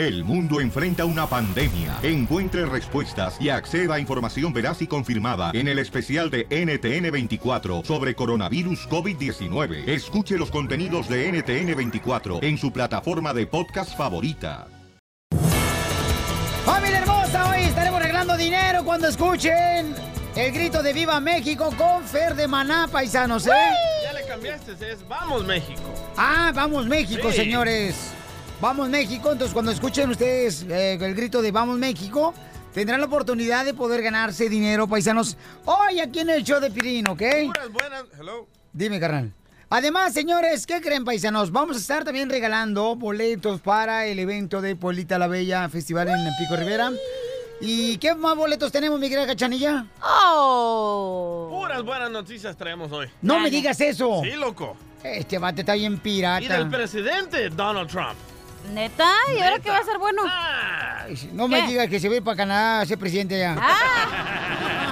El mundo enfrenta una pandemia. Encuentre respuestas y acceda a información veraz y confirmada en el especial de NTN24 sobre coronavirus COVID-19. Escuche los contenidos de NTN24 en su plataforma de podcast favorita. ¡Familia hermosa! Hoy estaremos regalando dinero cuando escuchen el grito de Viva México con Fer de Maná, paisanos, ¿eh? Ya le cambiaste, es Vamos México. Ah, vamos México, Sí. señores. Vamos México. Entonces, cuando escuchen ustedes eh, el grito de Vamos México, tendrán la oportunidad de poder ganarse dinero, paisanos. Hoy aquí en el show de Pirín, ¿ok? Buenas, buenas. Hello. Dime, carnal. Además, señores, ¿qué creen, paisanos? Vamos a estar también regalando boletos para el evento de Polita la Bella Festival en Pico Rivera. ¿Y qué más boletos tenemos, mi querida Cachanilla? ¡Oh! Puras buenas noticias traemos hoy. No me digas eso. Sí, loco. Este bate está bien Y del pirata. presidente Donald Trump. ¿Neta? ¿Y ahora qué va a ser bueno? No me digas que se ve para Canadá a ser presidente ya.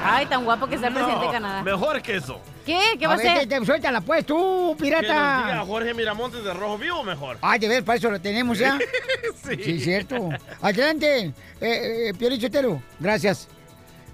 Ay, tan guapo que sea el presidente de Canadá. Mejor que eso. ¿Qué? ¿Qué va a te- te- Suéltala pues tú, Que nos diga pirata. Jorge Miramontes de Rojo Vivo mejor. Ay, de ver, para eso lo tenemos ya. sí. Sí, cierto. Adelante, eh, eh. Gracias.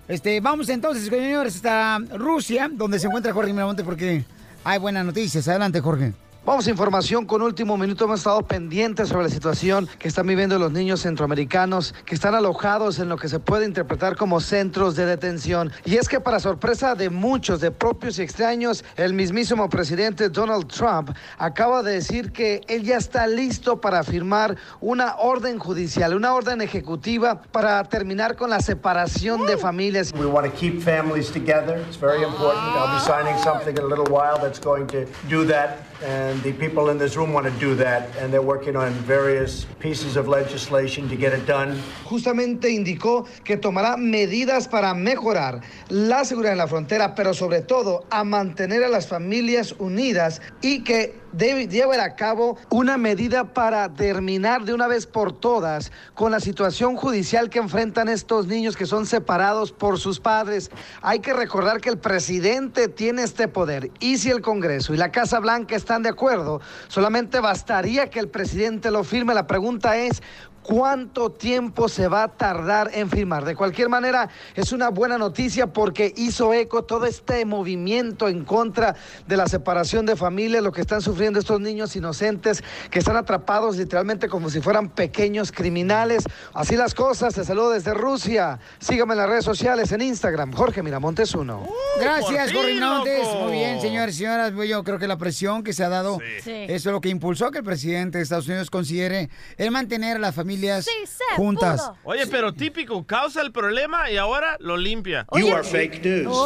Este, vamos entonces, señores, hasta Rusia, donde se encuentra Jorge Miramonte, porque hay buenas noticias. Adelante, Jorge. Vamos a información con último minuto. Hemos estado pendientes sobre la situación que están viviendo los niños centroamericanos que están alojados en lo que se puede interpretar como centros de detención. Y es que para sorpresa de muchos, de propios y extraños, el mismísimo presidente Donald Trump acaba de decir que él ya está listo para firmar una orden judicial, una orden ejecutiva para terminar con la separación de familias. We want to keep families together. It's very important. I'll be signing something in a little while that's going to do that. And the people in this room want to do that. And they're working on various pieces of legislation to get it done. Justamente indicó que tomará medidas para mejorar la seguridad en la frontera, pero sobre todo a mantener a las familias unidas y que debe llevar a cabo una medida para terminar de una vez por todas con la situación judicial que enfrentan estos niños que son separados por sus padres. Hay que recordar que el presidente tiene este poder y si el Congreso y la Casa Blanca están de acuerdo, solamente bastaría que el presidente lo firme. La pregunta es, ¿Cuánto tiempo se va a tardar en firmar? De cualquier manera, es una buena noticia porque hizo eco todo este movimiento en contra de la separación de familias, lo que están sufriendo estos niños inocentes que están atrapados literalmente como si fueran pequeños criminales. Así las cosas, te saludo desde Rusia. Sígame en las redes sociales, en Instagram, Jorge Miramontes 1. Gracias, Jorge Miramontes. Muy bien, señores y señoras. pues Yo creo que la presión que se ha dado, Sí. eso es lo que impulsó que el presidente de Estados Unidos considere el mantener a las familias juntas. Oye, pero típico, causa el problema y ahora lo limpia. You are fake news.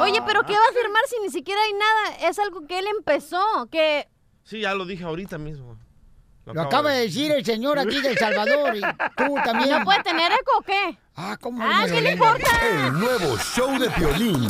Oye, pero ¿qué va a firmar si ni siquiera hay nada? Es algo que él empezó, que... Sí, ya lo dije ahorita mismo. Lo acaba de decir el señor aquí de El Salvador y tú también. ¿No puede tener eco o qué? Ah, ¿cómo? Ah, ¿qué le importa? El nuevo show de Piolín.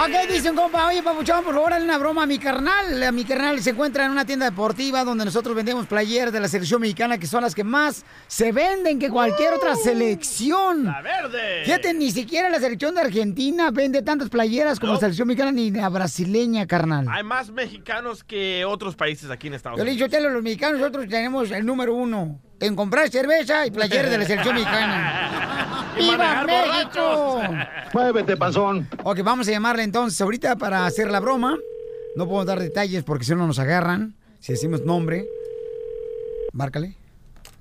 Ok, dicen, compa, oye, papuchón, por favor, dale una broma a mi carnal. A mi carnal se encuentra en una tienda deportiva donde nosotros vendemos playeras de la selección mexicana que son las que más se venden que cualquier otra selección. ¡La verde! Fíjate, ni siquiera la selección de Argentina vende tantas playeras como la selección mexicana ni la brasileña, carnal. Hay más mexicanos que otros países aquí en Estados Yo le Unidos. digo, los mexicanos nosotros tenemos el número uno en comprar cerveza y playeras de la selección mexicana. ¡Viva México! Muévete, panzón. Ok, vamos a llamarle entonces ahorita para hacer la broma. No puedo dar detalles porque si no nos agarran. Si decimos nombre. Márcale.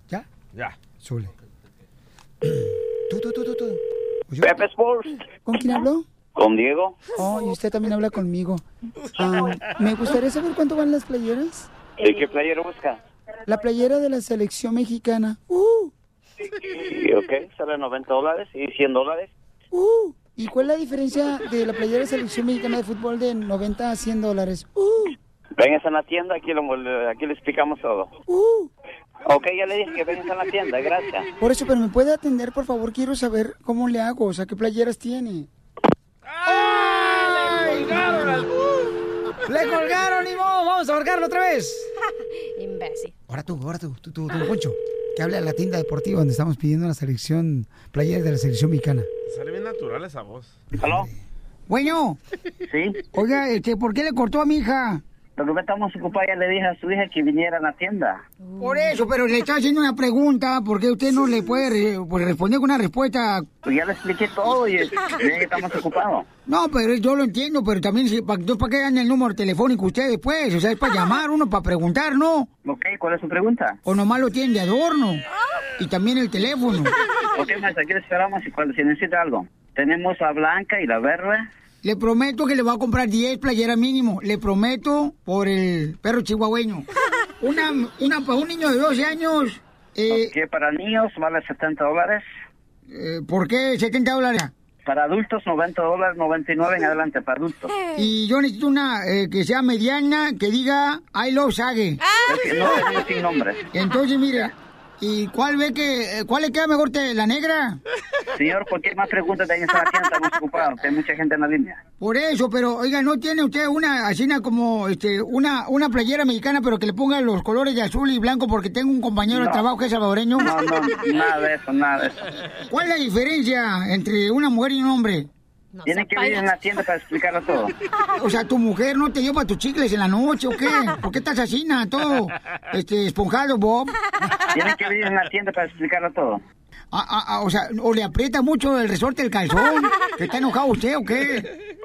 ¿Ya? Ya. Súbele. Tú, tú, tú, tú, tú. Oye, Pepe Sports, ¿Con quién habló? con Diego. Oh, y usted también habla conmigo. Ah, me gustaría saber cuánto van las playeras. ¿Y qué playero busca? La playera de la selección mexicana. Uh, Y, ok, sale 90 dólares y 100 dólares. uh. ¿Y cuál es la diferencia de la playera de selección mexicana de fútbol de 90 a 100 dólares? Uh, Vengas a la tienda, aquí, lo, aquí le explicamos todo. uh. Ok, ya le dije que vengas a la tienda, gracias. Por eso, pero me puede atender, por favor. Quiero saber cómo le hago, o sea, qué playeras tiene. ¡Ay! ¡Le colgaron, ni modo! ¡Vamos a colgarlo otra vez! Imbécil. Ahora tú, ahora tú, tú, tú, tú, Poncho. Que hable a la tienda deportiva donde estamos pidiendo la selección, playeras de la selección mexicana. Sale bien natural esa voz. ¿Aló? Bueno, Sí. oiga, este, ¿por qué le cortó a mi hija? Lo que estamos ocupados, ya le dije a su hija que viniera a la tienda. Por eso, pero le está haciendo una pregunta, ¿por qué usted no le puede re- pues, responder con una respuesta? Pues ya le expliqué todo y dije que estamos ocupados. No, pero yo lo entiendo, pero también, si- pa- ¿para qué dan el número telefónico ustedes, pues? O sea, es para llamar uno, para preguntar, ¿no? Ok, ¿cuál es su pregunta? O nomás lo tienen de adorno. Y también el teléfono. Ok, maestra, aquí esperamos y cuando se necesita algo. Tenemos la blanca y la verde. Le prometo que le voy a comprar 10 playeras mínimo. Le prometo por el perro chihuahueño. Una, una para un niño de 12 años. Eh, Ok, para niños vale 70 dólares. eh, ¿Por qué 70 dólares? Para adultos 90 dólares, 99 en adelante para adultos. Y yo necesito una eh, que sea mediana, que diga I love Sage. Es que no sin nombre. Entonces, mire, ¿y cuál ve que, eh, cuál le queda mejor, te, la negra? Señor, cualquier más pregunta de ahí en tienda, estamos ocupados. Hay mucha gente en la línea. Por eso, pero oiga, ¿no tiene usted una así una como este una una playera mexicana pero que le ponga los colores de azul y blanco porque tengo un compañero de trabajo que es salvadoreño? No, no, nada de eso, nada de eso. ¿Cuál es la diferencia entre una mujer y un hombre? Tienen que venir en la tienda para explicarlo todo. O sea, tu mujer no te dio para tus chicles en la noche o qué? ¿Por qué estás así, na, todo este esponjado, Bob? Tienen que venir en la tienda para explicarlo todo. Ah, ah, ah, o sea, o le aprieta mucho el resorte del calzón, que está enojado usted o qué?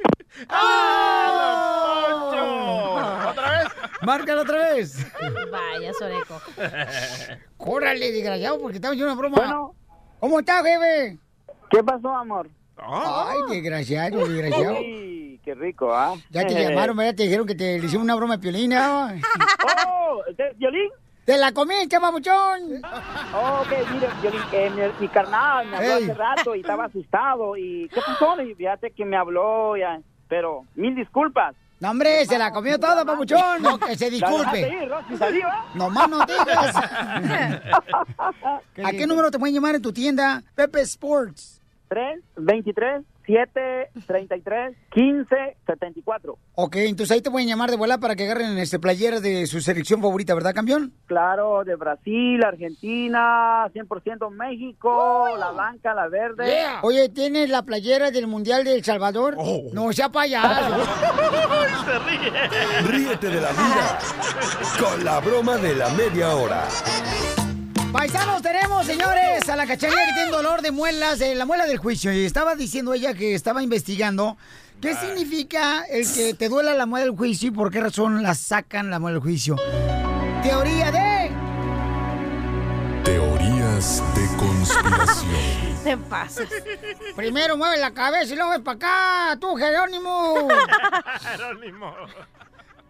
¿Otra vez? Márcalo otra vez. Vaya, Soreco. Córrale, desgraciado, porque estaba haciendo una broma. Bueno. ¿Cómo está, jefe? ¿Qué pasó, amor? Ay, desgraciado, desgraciado. Uy, qué rico, ¿ah? Ya te llamaron, ¿verdad? Te dijeron que te le hicieron una broma de piolina. ¡Oh! ¿de ¿Violín? ¡Te la comiste, mamuchón! Oh, ok, mire, Violín, eh, mi, mi carnal me habló hace rato y estaba asustado. ¿Y qué pasó? Y fíjate que me habló ya. Pero, mil disculpas. No, hombre, se la comió toda, papuchón. No, que se disculpe. ¿no? Nomás no digas. ¿A qué número te pueden llamar en tu tienda? Pepe Sports. 3, 23, 7, 33, 15, 74. Ok, entonces ahí te pueden llamar de vuelta para que agarren este playera de su selección favorita, ¿verdad, campeón? Claro, de Brasil, Argentina, 100% México, la blanca, la verde. Oye, ¿tienes la playera del Mundial de El Salvador? No sea payaso. Se ríe. Ríete de la vida con la broma de la media hora. Paisanos, tenemos, señores, a la cachanilla que tiene dolor de muelas, la muela del juicio. Y estaba diciendo ella que estaba investigando qué significa el que te duela la muela del juicio y por qué razón la sacan la muela del juicio. Teoría de... Teorías de conspiración. Te pasas. Primero mueve la cabeza y luego ves para acá, tú, Jerónimo. Jerónimo.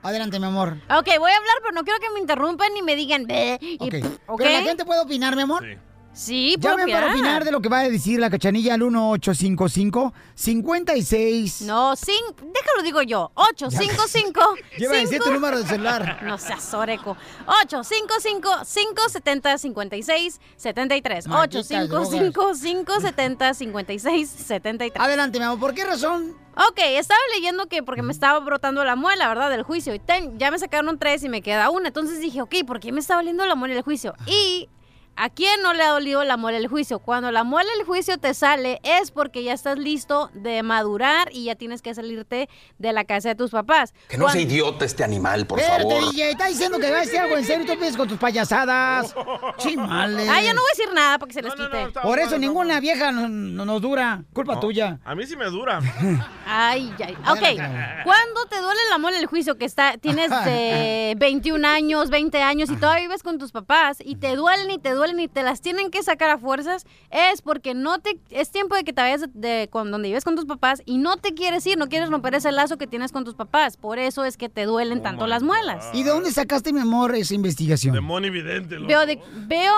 Adelante, mi amor. Ok, voy a hablar, pero no quiero que me interrumpan ni me digan. Y, Ok. pff, ¿ok? Pero la gente puede opinar, mi amor. Sí. Sí, puedo Llamen para opinar de lo que va a decir la cachanilla al 1855-56. No, sin... déjalo digo yo. 855 Lleva a decir tu número de celular. No seas soreco. 855-570-5673. Malditas 855-570-5673. Adelante, mi amor. ¿Por qué razón? Ok, estaba leyendo que porque me estaba brotando la muela, ¿verdad? Del juicio. Y ten- ya me sacaron tres y me queda una. Entonces dije, ok, ¿por qué me está doliendo la muela del juicio? Y ¿A quién no le ha dolido la muela del juicio? Cuando la muela del juicio te sale es porque ya estás listo de madurar y ya tienes que salirte de la casa de tus papás. Que no sea idiota este animal, por Espérate, favor. DJ, está diciendo que va a decir algo en serio y tú empiezas con tus payasadas. Chimales. Ah, ya no voy a decir nada para que se les No, quite. no, Por eso ninguna vieja no- no nos dura. Culpa tuya. A mí sí me dura. Ay, ay. Ok, amor. cuando te duele la muela del juicio que está, tienes de 21 años, 20 años y todavía vives con tus papás y te duelen y te duelen y te las tienen que sacar a fuerzas, es porque no te, es tiempo de que te vayas de, de con donde vives con tus papás y no te quieres ir, no quieres romper ese lazo que tienes con tus papás. Por eso es que te duelen Oh tanto las muelas. ¿Y de dónde sacaste, mi amor, esa investigación? Demonio evidente. loco. Veo, de, veo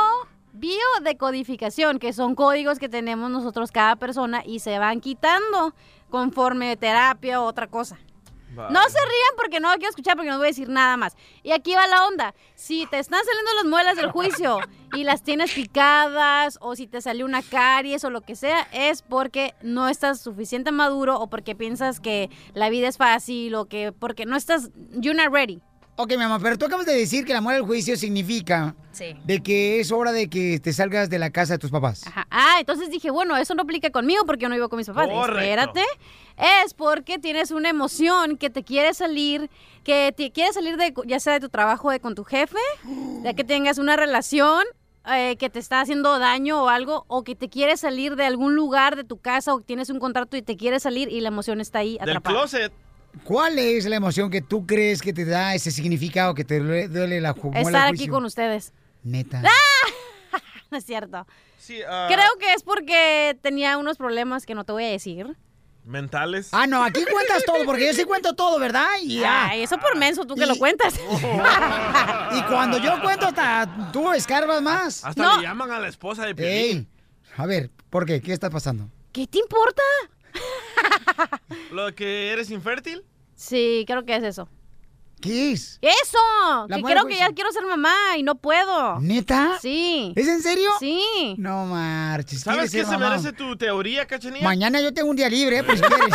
biodecodificación, que son códigos que tenemos nosotros cada persona y se van quitando conforme terapia o otra cosa. No se rían porque no lo quiero escuchar porque no voy a decir nada más. Y aquí va la onda. Si te están saliendo las muelas del juicio y las tienes picadas o si te salió una caries o lo que sea, es porque no estás suficiente maduro o porque piensas que la vida es fácil o que porque no estás, you're not ready. Ok, mi amor, pero tú acabas de decir que la muela del juicio significa Sí. de que es hora de que te salgas de la casa de tus papás. Ajá. Ah, entonces dije, bueno, eso no aplica conmigo porque yo no vivo con mis papás. Correcto. Espérate. Es porque tienes una emoción que te quiere salir, que te quiere salir de, ya sea de tu trabajo de con tu jefe, de que tengas una relación eh, que te está haciendo daño o algo, o que te quiere salir de algún lugar de tu casa o tienes un contrato y te quiere salir y la emoción está ahí Del atrapada. closet. ¿Cuál es la emoción que tú crees que te da ese significado que te duele, la ju- muela del Estar aquí con ustedes. Neta. No es cierto. Sí, ah, Creo que es porque tenía unos problemas que no te voy a decir. Mentales. Ah, no, aquí cuentas todo, porque yo sí cuento todo, ¿verdad? Y, ah, Ay, eso por menso, tú que Y- lo cuentas. y cuando yo cuento, hasta tú escarbas más. Hasta No. le llaman a la esposa de Piolín. Ey, a ver, ¿por qué? ¿Qué está pasando? ¿Qué te importa? ¿Lo que eres infértil? Sí, creo que es eso. ¿Qué es? ¡Eso! La que creo que ya quiero ser mamá y no puedo. ¿Neta? Sí. ¿Es en serio? Sí. No marches. ¿Sabes ¿quieres qué se mamá? merece tu teoría, cachanilla? Mañana yo tengo un día libre, pues si quieres.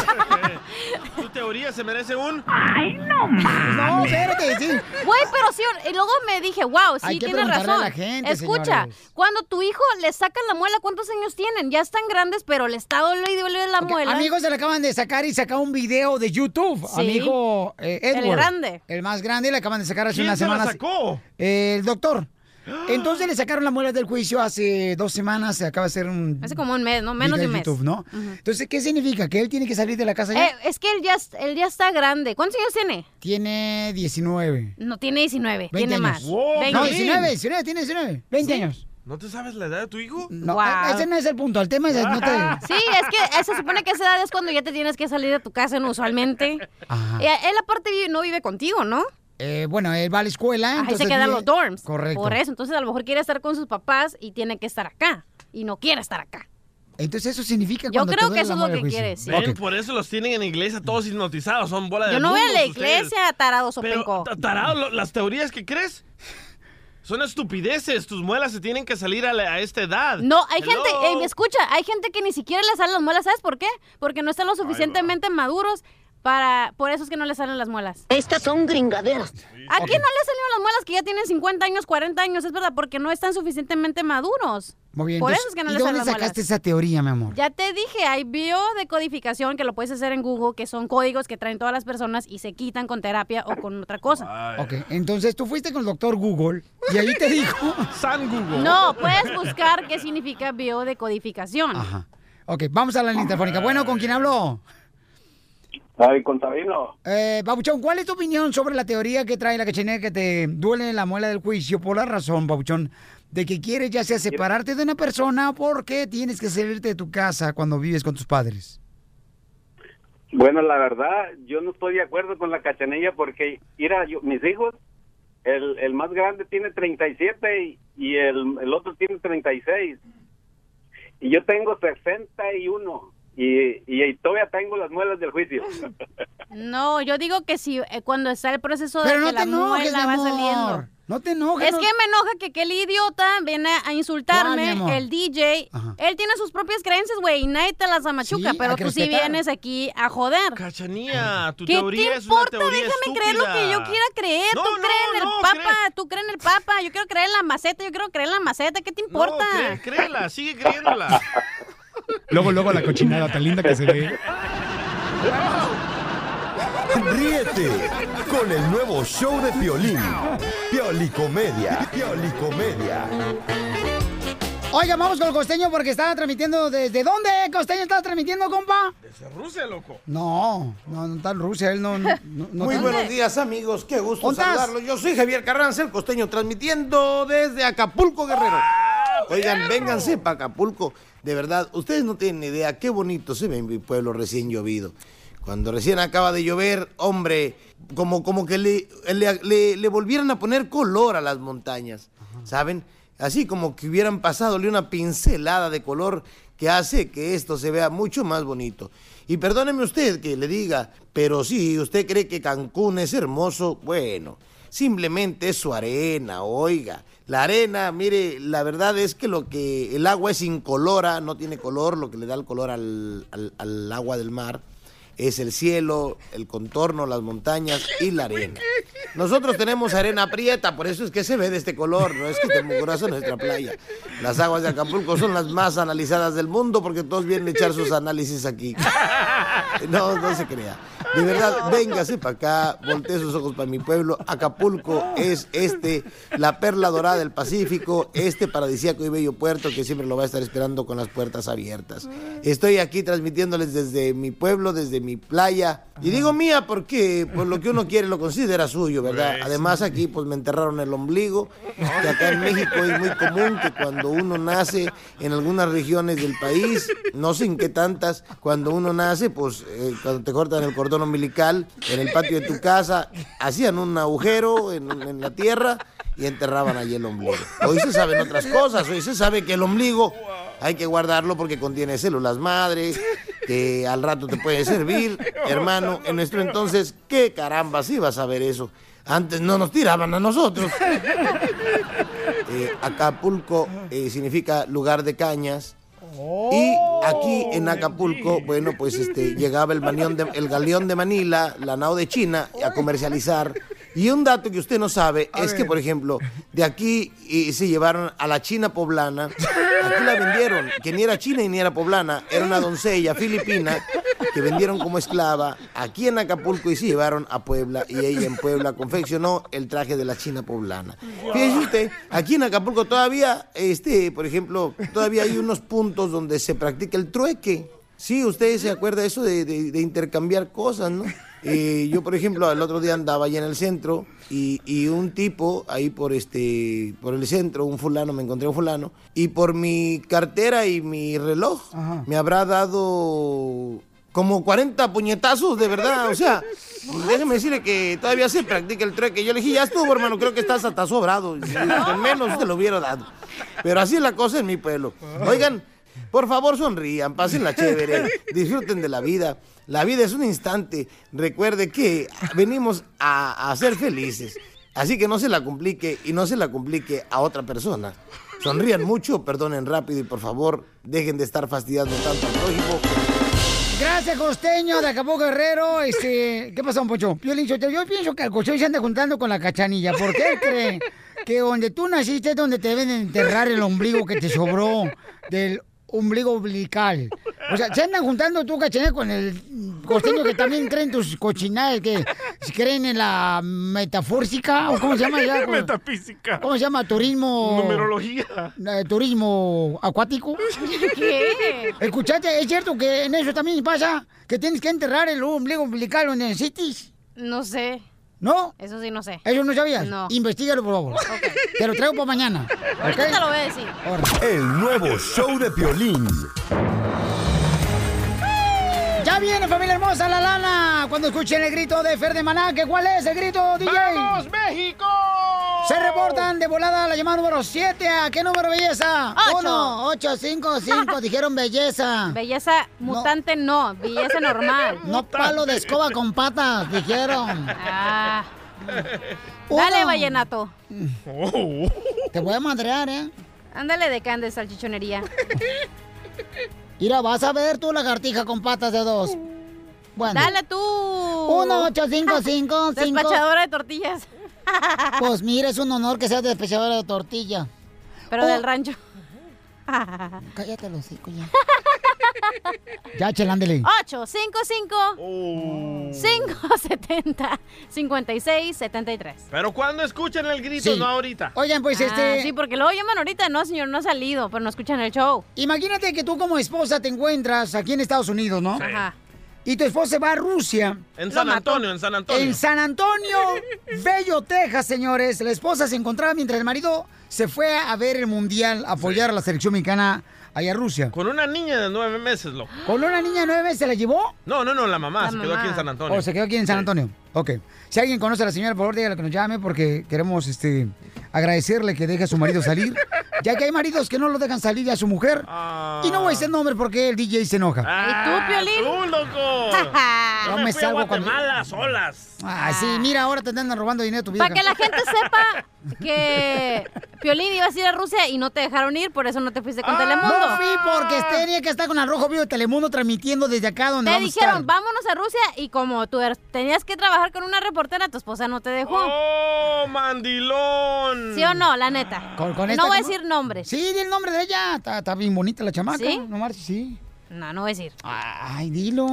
Tu teoría se merece un. no, espérate, sí. Güey, pero sí, y luego me dije, wow, sí, Hay que tienes a razón. la gente, Escucha, señores. cuando tu hijo le sacan la muela, ¿cuántos años tienen? Ya están grandes, pero le está doliendo y duele la muela. Amigos, se le acaban de sacar y sacar un video de YouTube. Sí. Amigo eh, El Edward. grande. El más grande, le acaban de sacar hace ¿Quién unas semanas. sacó? Eh, el doctor. Entonces le sacaron la muela del juicio hace dos semanas. Se acaba de hacer un. Hace como un mes, ¿no? Menos de un mes. YouTube, ¿no? Entonces, ¿qué significa? ¿Que él tiene que salir de la casa ya? Eh, es que él ya, él ya está grande. ¿Cuántos años tiene? Tiene 19. No, tiene 19. 20 tiene años. más. Wow, 20. No, Piolín. 19, 19, tiene 19. 20 años. ¿No te sabes la edad de tu hijo? No, Guau. ese no es el punto. El tema es. No te... Sí, es que se supone que esa edad es cuando ya te tienes que salir de tu casa, ¿no? usualmente. Ajá. Él aparte no vive contigo, ¿no? Eh, bueno, él va a la escuela. Ahí se entonces quedan vive- los dorms. Correcto. Por eso, entonces a lo mejor quiere estar con sus papás y tiene que estar acá. Y no quiere estar acá. Entonces eso significa Yo creo que eso es lo que juicio. quiere, sí. Ven, Ok. por eso los tienen en la iglesia todos hipnotizados, son bola de Yo no voy a la mundos ustedes. iglesia, tarado Pero, sopenco. ta- tarado, lo- las teorías que crees son estupideces. Tus muelas se tienen que salir a, la- a esta edad. No, hay Hello. gente, eh, escucha, hay gente que ni siquiera le salen las muelas, ¿sabes por qué? Porque no están lo suficientemente maduros para, por eso es que no le salen las muelas. Estas son gringaderas. ¿A quién no le salieron las muelas que ya tienen 50 años, 40 años? Es verdad, porque no están suficientemente maduros. Muy bien. Por entonces, eso es que no ¿Y le dónde salen las muelas. sacaste esa teoría, mi amor? Ya te dije, hay biodecodificación que lo puedes hacer en Google, que son códigos que traen todas las personas y se quitan con terapia o con otra cosa. Ok, entonces tú fuiste con el doctor Google y ahí te dijo. San Google. No, puedes buscar qué significa biodecodificación. Ajá. Ok, vamos a la línea telefónica. Bueno, ¿con quién habló? Ay, con Sabino. Eh, Babuchón, ¿cuál es tu opinión sobre la teoría que trae la cachanera que te duele la muela del juicio por la razón, Babuchón, de que quieres ya sea separarte de una persona porque tienes que salirte de tu casa cuando vives con tus padres? Bueno, la verdad, yo no estoy de acuerdo con la cachanilla porque, mira, yo, mis hijos, el, el más grande tiene 37 y, y el, el otro tiene 36. Y yo tengo 61 y, y todavía tengo las muelas del juicio. No, yo digo que si eh, cuando está el proceso de que no la enojes, muela va saliendo. No te enojes. Es no- que me enoja que aquel idiota viene a ¿Cuál, mi insultarme, el DJ. Ajá. Él tiene sus propias creencias, güey, y nadie te las amachuca, Sí, pero tú sí respetar. vienes aquí a joder. Cachanía, tu ¿Qué teoría te es una importa? teoría Déjame creer lo que yo quiera creer. No, tú no, crees en el no, papa, cree- tú crees en el papa. Yo quiero creer en la maceta, yo quiero creer en la maceta. ¿Qué te importa? No, cré- créela, sigue creyéndola. Luego, luego la cochinada tan linda que se ve. Ríete con el nuevo show de Piolín. Piolicomedia. Piolicomedia. Oiga, vamos con el costeño porque estaba transmitiendo desde dónde, costeño, estás transmitiendo, compa? Desde Rusia, loco. No, no, no está en Rusia, él no. no, no- no Muy está- buenos días amigos, qué gusto saludarlos. Yo soy Javier Carranza, el costeño, transmitiendo desde Acapulco, Guerrero. Oigan, vénganse para Acapulco. De verdad, ustedes no tienen idea qué bonito se ve en mi pueblo recién llovido. Cuando recién acaba de llover, hombre, como, como que le, le, le- le volvieran a poner color a las montañas, ¿saben? Así como que hubieran pasado una pincelada de color que hace que esto se vea mucho más bonito. Y perdóneme usted que le diga, pero si usted cree que Cancún es hermoso, bueno, simplemente es su arena, oiga. La arena, mire, la verdad es que lo que el agua es incolora, no tiene color, lo que le da el color al, al- agua del mar es el cielo, el contorno, las montañas y la arena. Nosotros tenemos arena prieta, por eso es que se ve de este color, no es que esté mugrosa nuestra playa. Las aguas de Acapulco son las más analizadas del mundo porque todos vienen a echar sus análisis aquí. No, no se crea. De verdad, véngase para acá, voltee sus ojos para mi pueblo. Acapulco es este, la perla dorada del Pacífico, este paradisíaco y bello puerto que siempre lo va a estar esperando con las puertas abiertas. Estoy aquí transmitiéndoles desde mi pueblo, desde mi playa. Y digo mía porque por lo que uno quiere lo considera suyo, ¿verdad? Además aquí pues me enterraron el ombligo, que acá en México es muy común que cuando uno nace en algunas regiones del país, no sé en qué tantas, cuando uno nace, pues eh, cuando te cortan el cordón umbilical en el patio de tu casa, hacían un agujero en, en la tierra y enterraban allí el ombligo. Hoy se saben otras cosas, hoy se sabe que el ombligo hay que guardarlo porque contiene células madre, que al rato te puede servir, hermano. En nuestro entonces, ¿qué caramba si vas a ver eso? Antes no nos tiraban a nosotros. Eh, Acapulco eh, significa lugar de cañas. Y aquí en Acapulco, bueno, pues este llegaba el, manión de- el galeón de Manila, la nao de China, a comercializar. Y un dato que usted no sabe es que, por ejemplo, de aquí eh, se llevaron a la China poblana. Aquí la vendieron, que ni era china y ni era poblana, era una doncella filipina que vendieron como esclava aquí en Acapulco y se llevaron a Puebla. Y ella en Puebla confeccionó el traje de la China poblana. Fíjese usted, aquí en Acapulco todavía, este, por ejemplo, todavía hay unos puntos donde se practica el trueque. Sí, usted se acuerda eso de, de- de intercambiar cosas, ¿no? Eh, yo, por ejemplo, el otro día andaba allá en el centro y, y un tipo ahí por este, por el centro, un fulano, me encontré un fulano, y por mi cartera y mi reloj me habrá dado como 40 puñetazos, de verdad, o sea, déjeme decirle que todavía se practica el trueque. Yo le dije, ya estuvo, hermano, creo que estás hasta sobrado, con menos te lo hubiera dado. Pero así es la cosa en mi pueblo. Oigan, por favor sonrían, pásenla chévere, disfruten de la vida. La vida es un instante. Recuerde que venimos a, a ser felices. Así que no se la complique y no se la complique a otra persona. Sonrían mucho, perdonen rápido y por favor dejen de estar fastidiando tanto al prójimo. Gracias, costeño de Acapulco Guerrero. Este, ¿Qué pasó, Pocho? Yo pienso que el costeño se anda juntando con la cachanilla. ¿Por qué cree que donde tú naciste es donde te deben enterrar el ombligo que te sobró del ombligo umbilical? O sea, se andan juntando tú, cachanilla, con el costeño que también creen tus cochinadas, que creen en la metafórsica, o cómo se llama ya. Metafísica. ¿Cómo se llama? Turismo. Numerología. Eh, turismo acuático. ¿Qué? Escuchate, ¿es cierto que en eso también pasa? ¿Que tienes que enterrar el ombligo umbilical donde necesites? No sé. ¿No? Eso sí, no sé. ¿Eso no sabías? No. Investígalo, por favor. Te lo traigo para mañana. Ahorita ¿ok? te lo voy a decir. El nuevo show de Piolín. Viene, familia hermosa, la lana. Cuando escuchen el grito de Fer de Maná, ¿que ¿cuál es el grito, DJ? ¡Vamos, México! Se reportan de volada la llamada número 7. ¿A qué número, belleza? Ocho. 1, 8, 5, 5. Dijeron belleza. Belleza mutante no, belleza normal. No palo de escoba con patas, dijeron. Ah. Uno. Dale, vallenato. Te voy a madrear, ¿eh? Ándale de can de salchichonería. Mira, vas a ver tú lagartija con patas de dos. Bueno. Dale tú. 1, 8, 5, 5, 5. Despachadora de tortillas. Pues mira, es un honor que seas despechadora de tortilla. Pero Oh. del rancho. Cállate los hocico ya. Ya, chelándele. 8, 5, 5, 5, 70, 56, 73. Pero cuando escuchan el grito, Sí. no ahorita. Oigan, pues Ah, este. Sí, porque luego llaman ahorita. No, señor, no ha salido, pero no escuchan el show. Imagínate que tú como esposa te encuentras aquí en Estados Unidos, ¿no? Ajá. Y tu esposa va a Rusia. En San Antonio, en San Antonio. En San Antonio, Bello, Texas, señores. La esposa se encontraba mientras el marido se fue a ver el mundial, a apoyar a la selección mexicana allá a Rusia. Con una niña de nueve meses, loco. ¿Con una niña de nueve meses se la llevó? No, no, no, la mamá La se quedó aquí en San Antonio. ¿O se quedó aquí en San Antonio? Ok. Si alguien conoce a la señora, por favor, dígale que nos llame porque queremos este, agradecerle que deje a su marido salir. Ya que hay maridos que no lo dejan salir a su mujer. Y no voy a decir nombre porque el DJ se enoja. Ah, ¿Y tú, Piolín? ¡Tú, loco! Yo me me fui a salgo cuando- Guatemala solas. Ah, sí, mira, ahora te andan robando dinero tu vida. Para que la gente sepa que Piolín ibas a ir a Rusia y no te dejaron ir, por eso no te fuiste con Telemundo. No fui porque tenía que estar con el Rojo Vivo de Telemundo transmitiendo desde acá donde Te vamos a dijeron, estar. vámonos a Rusia y como tú er- tenías que trabajar con una reportera, tu esposa no te dejó. ¡Oh, mandilón! ¿Sí o no? La neta. Con- con no voy a decir nombres. Sí, di el nombre de ella. Está, está bien bonita la chamaca. ¿Sí? No marches, sí. No, no voy a decir. Ay, dilo.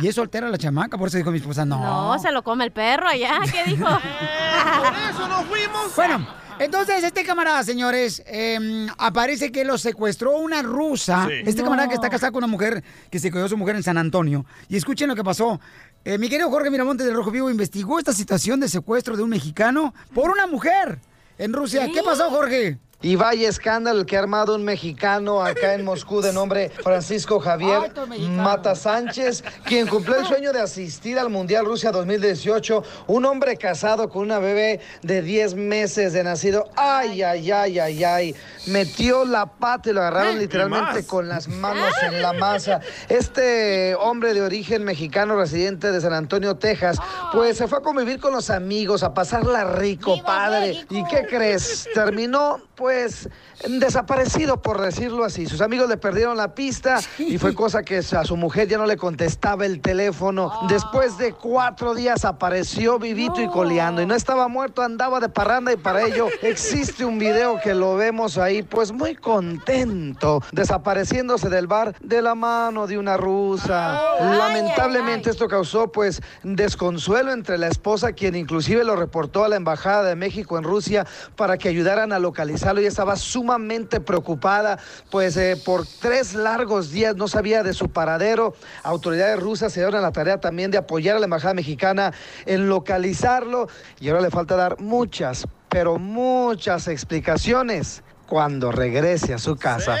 Y es soltera la chamaca, por eso dijo mi esposa, no. No, se lo come el perro allá. ¿Qué dijo? Por eso nos fuimos. Bueno, entonces este camarada, señores, eh, aparece que lo secuestró una rusa. Sí. Este No. camarada que está casado con una mujer que se quedó su mujer en San Antonio. Y escuchen lo que pasó. Eh, mi querido Jorge Miramontes del Rojo Vivo investigó esta situación de secuestro de un mexicano por una mujer en Rusia. ¿Qué pasó, Jorge? Y vaya escándalo el que ha armado un mexicano acá en Moscú de nombre Francisco Javier. Mata Sánchez, quien cumplió el sueño de asistir al Mundial Rusia 2018. Un hombre casado con una bebé de 10 meses de nacido. Ay, ay, ay, ay, ay. Metió la pata y lo agarraron ¿Qué literalmente con las manos en la masa. Este hombre de origen mexicano residente de San Antonio, Texas, pues se fue a convivir con los amigos, a pasarla rico, ¡Viva padre. ¿Y qué crees? Terminó, pues, desaparecido, por decirlo así. Sus amigos le perdieron la pista y fue cosa que a su mujer ya no le contestaba el teléfono. Después de cuatro días apareció vivito y coleando y no estaba muerto, andaba de parranda y para ello existe un video que lo vemos ahí, pues muy contento, desapareciéndose del bar de la mano de una rusa. Lamentablemente esto causó pues desconsuelo entre la esposa, quien inclusive lo reportó a la Embajada de México en Rusia para que ayudaran a localizarlo y estaba sumamente preocupada, pues eh, por tres largos días no sabía de su paradero. Autoridades rusas se dieron a la tarea también de apoyar a la Embajada Mexicana en localizarlo y ahora le falta dar muchas, pero muchas explicaciones cuando regrese a su casa.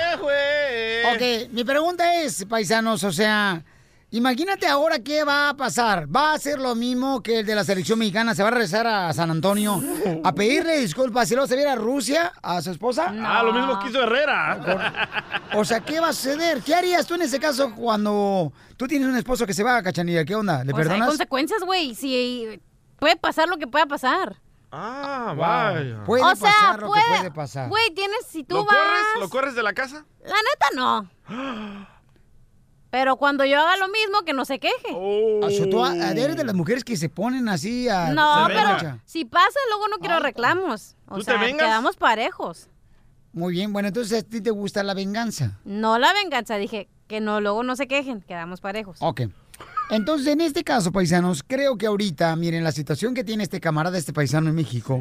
Ok, mi pregunta es, paisanos, o sea, imagínate ahora qué va a pasar. ¿Va a ser lo mismo que el de la selección mexicana? ¿Se va a regresar a San Antonio a pedirle disculpas y luego se va a Rusia a su esposa? Ah, lo mismo que hizo Herrera. O sea, ¿qué va a suceder? ¿Qué harías tú en ese caso cuando tú tienes un esposo que se va a Cachanilla? ¿Qué onda? ¿Le hay perdonas? consecuencias, güey. Si puede pasar lo que pueda pasar. Ah, Wow. vaya. Puede o sea, pasar lo puede, que puede pasar. Güey, tienes, si tú ¿Lo vas... corres? ¿Lo corres de la casa? La neta, no. Pero cuando yo haga lo mismo, que no se queje. Oh. O sea, tú a- eres de las mujeres que se ponen así a... No, pero si pasa, luego no quiero reclamos. O ¿Tú te sea, vengas? quedamos parejos. Muy bien, bueno, entonces a ti te gusta la venganza. No la venganza, dije que no, luego no se quejen, quedamos parejos. Ok. Entonces, en este caso, paisanos, creo que ahorita, miren, la situación que tiene este camarada, este paisano en México,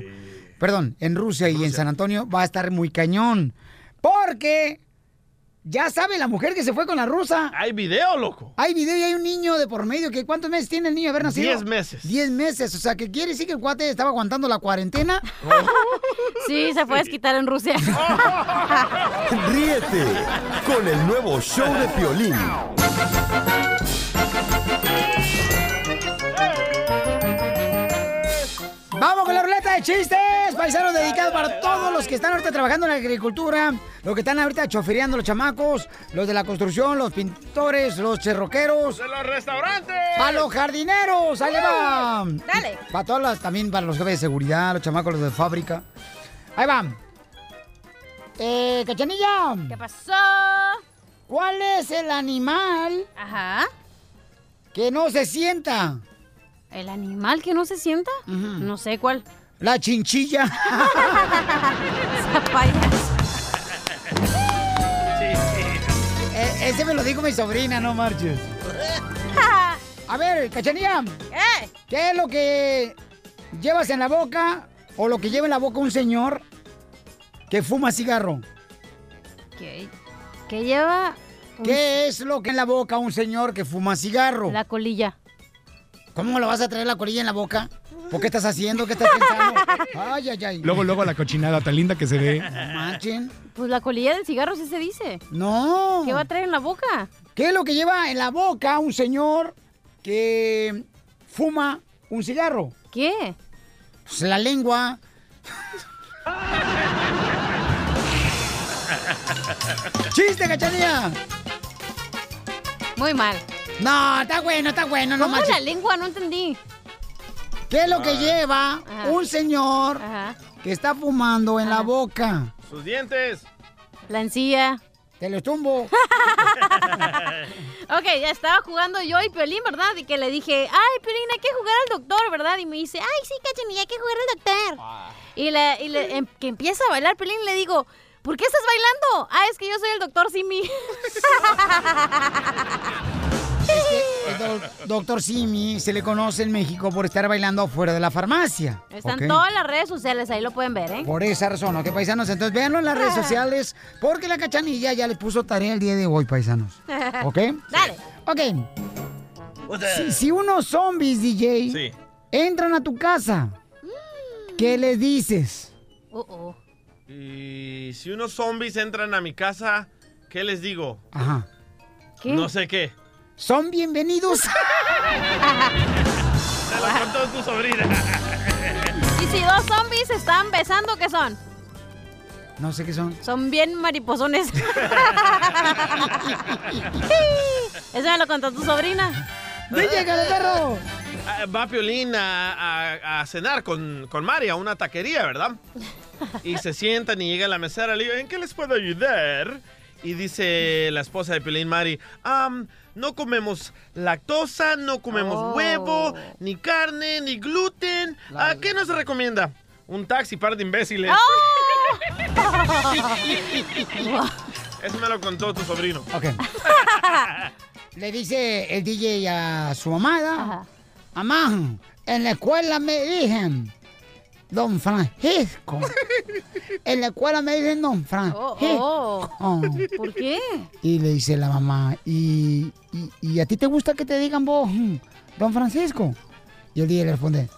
perdón, en Rusia, y en San Antonio, va a estar muy cañón. Porque ya sabe la mujer que se fue con la rusa. Hay video, loco. Hay video y hay un niño de por medio que ¿cuántos meses tiene el niño de haber nacido? Diez meses. Diez meses, o sea, que quiere decir que el cuate estaba aguantando la cuarentena. Sí, se fue a desquitar en Rusia. Ríete con el nuevo show de Piolín. Vamos con la ruleta de chistes, paisanos dedicados para todos los que están ahorita trabajando en la agricultura, los que están ahorita chofereando los chamacos, los de la construcción, los pintores, los cherroqueros, ¡De los restaurantes! para los jardineros, ahí va. Dale. Para todas las, también para los jefes de seguridad, los chamacos, los de fábrica. Ahí van. Eh, Cachanilla, ¿Qué pasó? ¿cuál es el animal Ajá. que no se sienta? ¿El animal que no se sienta? No sé cuál. La chinchilla. Eh, ese me lo dijo mi sobrina, no marches. A ver, Cachanilla, ¿Eh? ¿qué es lo que llevas en la boca o lo que lleva en la boca un señor que fuma cigarro? ¿Qué, qué lleva? un- ¿Qué es lo que en la boca un señor que fuma cigarro? La colilla. ¿Cómo lo vas a traer la colilla en la boca? ¿Por qué estás haciendo? ¿Qué estás pensando? Ay, ay, ay. Luego, luego la cochinada tan linda que se ve. No manchen. Pues la colilla del cigarro sí se dice. No. ¿Qué va a traer en la boca? ¿Qué es lo que lleva en la boca un señor que fuma un cigarro? ¿Qué? Pues la lengua. ¡Chiste, cachanilla! Muy mal. No, está bueno, está bueno, no ¿Cómo manches. la lengua? No entendí. ¿Qué es lo que Ah. lleva Ajá. un señor Ajá. que está fumando en la boca? Sus dientes. La encía. Te lo tumbo. Ok, ya estaba jugando yo y Piolín, ¿verdad? Y que le dije, ay, Piolín, hay que jugar al doctor, ¿verdad? Y me dice, ay, sí, cachanilla, hay que jugar al doctor. Y, le, y le- em- que empieza a bailar Piolín, le digo, ¿por qué estás bailando? Ah, es que yo soy el doctor Simi. Do- doctor Simi se le conoce en México por estar bailando afuera de la farmacia. Están ¿ok? todas las redes sociales, ahí lo pueden ver, ¿eh? Por esa razón, ¿ok, paisanos? Entonces véanlo en las redes sociales porque la cachanilla ya les puso tarea el día de hoy, paisanos. ¿Ok? Dale. Ok. Si, si unos zombies, DJ, Sí. entran a tu casa, ¿qué les dices? Uh -oh. Y si unos zombies entran a mi casa, ¿qué les digo? Ajá. No sé qué. ¿Son bienvenidos? Te lo contó tu sobrina. Y si dos zombies se están besando, ¿qué son? No sé qué son. Son bien mariposones. Eso me lo contó tu sobrina. ¡DJ, perro! Ah, Va Piolín a, a- a cenar con, con Mari a una taquería, ¿verdad? Y se sientan y llega la mesera, le digo, ¿en qué les puedo ayudar? Y dice la esposa de Piolín, Mari, "Am, no comemos lactosa, no comemos Oh. huevo, ni carne, ni gluten. ¿A qué nos recomienda? Un taxi, par de imbéciles. Eso me lo contó tu sobrino. Ok. Le dice el DJ a su amada, mamá, en la escuela me dicen, don Francisco. En la escuela me dicen don Francisco. Oh, ¿Por qué? Y le dice la mamá, ¿y, y, y a ti te gusta que te digan vos, don Francisco? Y el DJ le responde,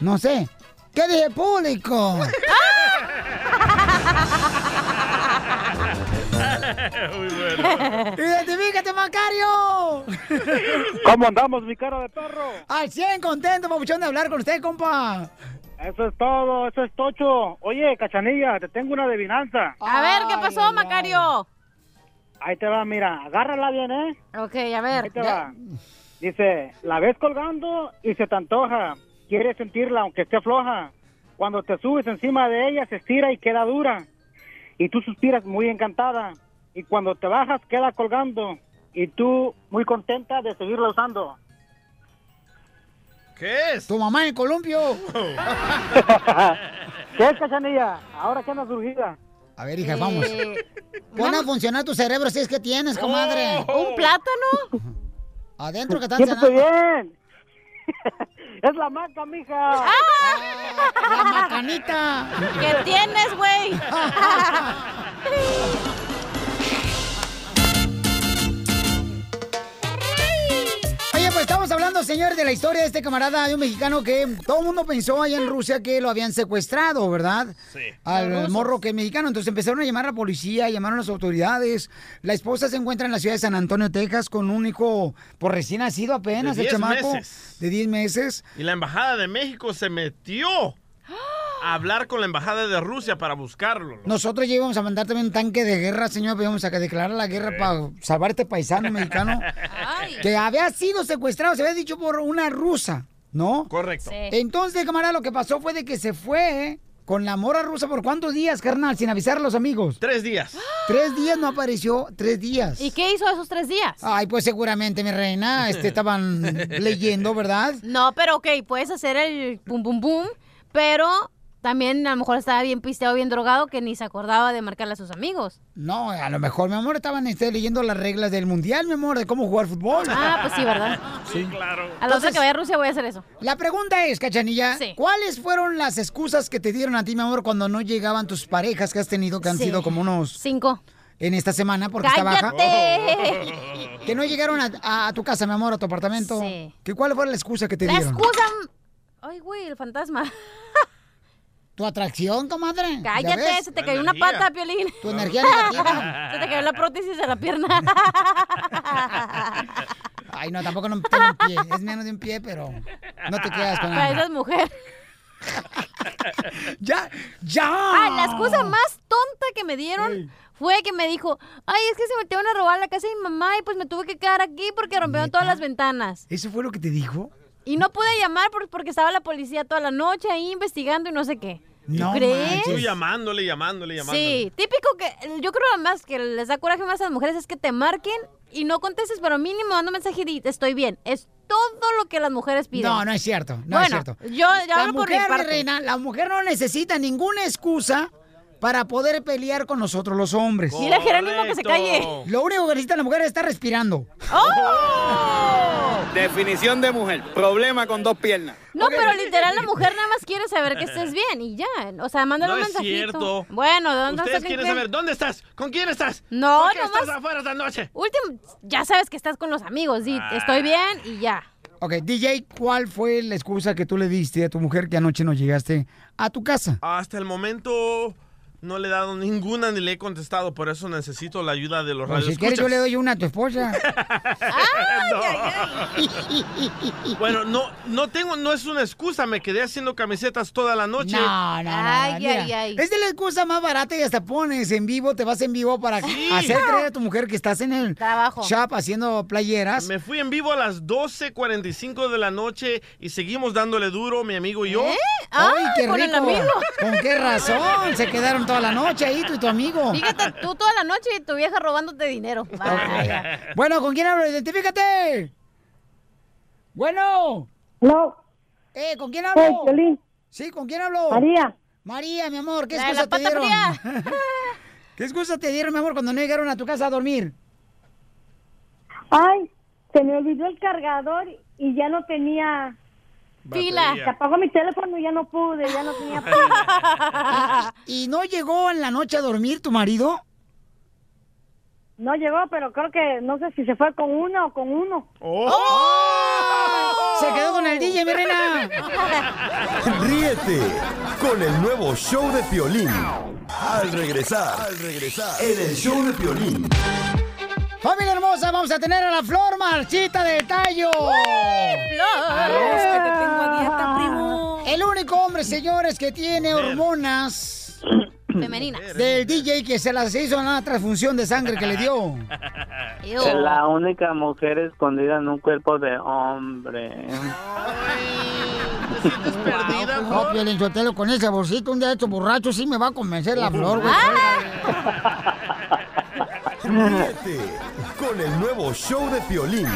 no sé. ¿Qué dije público? Muy bueno. ¡Identifícate, Macario! ¿Cómo andamos, mi cara de perro? Al 100 contento, papuchón, de hablar con usted, compa. Eso es todo, eso es tocho. Oye, cachanilla, te tengo una adivinanza. A ver, ¿qué pasó, Macario? Ahí te va, mira, agárrala bien, ¿eh? Ok, a ver. Ahí te va. Dice, la ves colgando y se te antoja. Quieres sentirla aunque esté floja. Cuando te subes encima de ella se estira y queda dura. Y tú suspiras muy encantada. Y cuando te bajas queda colgando. Y tú muy contenta de seguirla usando. ¿Qué es? Tu mamá en el columpio. ¿Qué es, cachanilla? Ahora que andas surgida. A ver, hija, vamos. Eh, Pon a funcionar tu cerebro si es que tienes, comadre. ¿Un plátano? Adentro que están cenando. bien. es la maca, mija. La macanita. ¿Qué tienes, güey? pues estamos hablando, señores, de la historia de este camarada de un mexicano que todo el mundo pensó allá en Rusia que lo habían secuestrado, ¿verdad? Sí. Al morro que es mexicano. Entonces empezaron a llamar a la policía, llamaron a las autoridades. La esposa se encuentra en la ciudad de San Antonio, Texas, con un hijo por recién nacido apenas, De el 10 chamaco. meses. De 10 meses. Y la embajada de México se metió a hablar con la embajada de Rusia para buscarlo. Nosotros ya íbamos a mandar también un tanque de guerra, señor. Íbamos a declarar la guerra para salvar a este paisano mexicano que había sido secuestrado, se había dicho por una rusa, ¿no? Correcto. Entonces, camarada, lo que pasó fue de que se fue con la mora rusa por cuántos días, carnal, sin avisar a los amigos. Tres días. Tres días no apareció, tres días. ¿Y qué hizo esos tres días? Ay, pues seguramente, mi reina, este, estaban leyendo, ¿verdad? No, pero ok, puedes hacer el pum pum pum, pero también a lo mejor estaba bien pisteado, bien drogado, que ni se acordaba de marcarle a sus amigos. No, a lo mejor, mi amor, estaban este, leyendo las reglas del mundial, mi amor, de cómo jugar fútbol. Ah, pues sí, ¿verdad? Sí, claro. A la otra que vaya a Rusia voy a hacer eso. La pregunta es, Cachanilla, Sí. ¿cuáles fueron las excusas que te dieron a ti, mi amor, cuando no llegaban tus parejas que has tenido, que han Sí. sido como unos... Cinco. En esta semana, porque está baja. ¡Cállate! Que no llegaron a, a- a tu casa, mi amor, a tu apartamento. Sí. ¿Que ¿Cuál fue la excusa que te La dieron? excusa... Ay, güey, el fantasma. ¿Tu atracción, comadre? ¿Ya Cállate, se te cayó una pata, Piolín. Tu energía negativa. Se te cayó la prótesis de la pierna. Ay, no, tampoco no tengo un pie. Es menos de un pie, pero no te quedas con Para esa nada. es mujer. ya, ya. Ah, la excusa más tonta que me dieron fue que me dijo, ay, es que se metieron a robar la casa de mi mamá y pues me tuve que quedar aquí porque rompieron todas las ventanas. ¿Eso fue lo que te dijo? Y no pude llamar por- porque estaba la policía toda la noche ahí investigando y no sé qué. ¿Tú crees? Tú llamándole, llamándole, llamándole. Sí, típico que yo creo más que les da coraje más a las mujeres es que te marquen y no contestes, pero mínimo manda un mensaje y estoy bien. Es todo lo que las mujeres piden. No, no es cierto. No bueno, es cierto. yo, yo la hablo por mujer, mi parte. reina, la mujer no necesita ninguna excusa para poder pelear con nosotros los hombres. Dile a Jerónimo que se calle. Lo único que necesita la mujer es estar respirando. ¡Oh! Definición de mujer. Problema con dos piernas. No, pero literal la mujer nada más quiere saber que estés bien y ya. O sea, mándale No un es mensajito. cierto. Bueno, ¿de dónde Ustedes saben quieren saber, ¿dónde estás? ¿Con quién estás? No, ¿Por qué nomás- estás afuera esta noche? Último, ya sabes que estás con los amigos, di, Ah. estoy bien y ya. Ok, DJ, ¿cuál fue la excusa que tú le diste a tu mujer que anoche no llegaste a tu casa? Hasta el momento no le he dado ninguna ni le he contestado, por eso necesito la ayuda de los Pues, radios. si quieres yo le doy una a tu esposa. Bueno, no, no tengo, no es una excusa, me quedé haciendo camisetas toda la noche. No, no, no, no, mira, Es de la excusa más barata y hasta pones en vivo, te vas en vivo para Sí. hacer creer a tu mujer que estás en el shop haciendo playeras. Me fui en vivo a las 12.45 de la noche y seguimos dándole duro, mi amigo y yo. ¿Eh? ¡Ay, qué con el rico! amigo. ¿Con qué razón? Se quedaron toda la noche ahí tú y tu amigo. Fíjate, tú toda la noche y tu vieja robándote dinero. Vaya. Bueno, ¿con quién hablo? Identifícate. Bueno. No. Eh, ¿con quién hablo? Hey, Piolín. Sí, ¿con quién hablo? María. María, mi amor, ¿qué La excusa la te pata dieron? fría. ¿Qué excusa te dieron, mi amor, cuando no llegaron a tu casa a dormir? Ay, se me olvidó el cargador y ya no tenía Pila. Se apagó mi teléfono y ya no pude, ya no tenía pila. ¿Y no llegó en la noche a dormir tu marido? No llegó, pero creo que no sé si se fue con una o con uno. ¡Oh! Se quedó con el DJ, mi reina. Ríete con el nuevo show de Piolín. Al regresar, al regresar, en el show de Piolín. Familia hermosa, vamos a tener a la Flor Marchita de Tallo. Arroz que te tengo a dieta, primo. El único hombre, señores, que tiene hormonas Femeninas. del DJ que se las hizo en una transfusión de sangre que le dio. La única mujer escondida en un cuerpo de hombre. No, Piolín Sotelo, con ese bolsito un día de estos borrachos sí me va a convencer la Flor, güey. Ríete con el nuevo show de Piolín.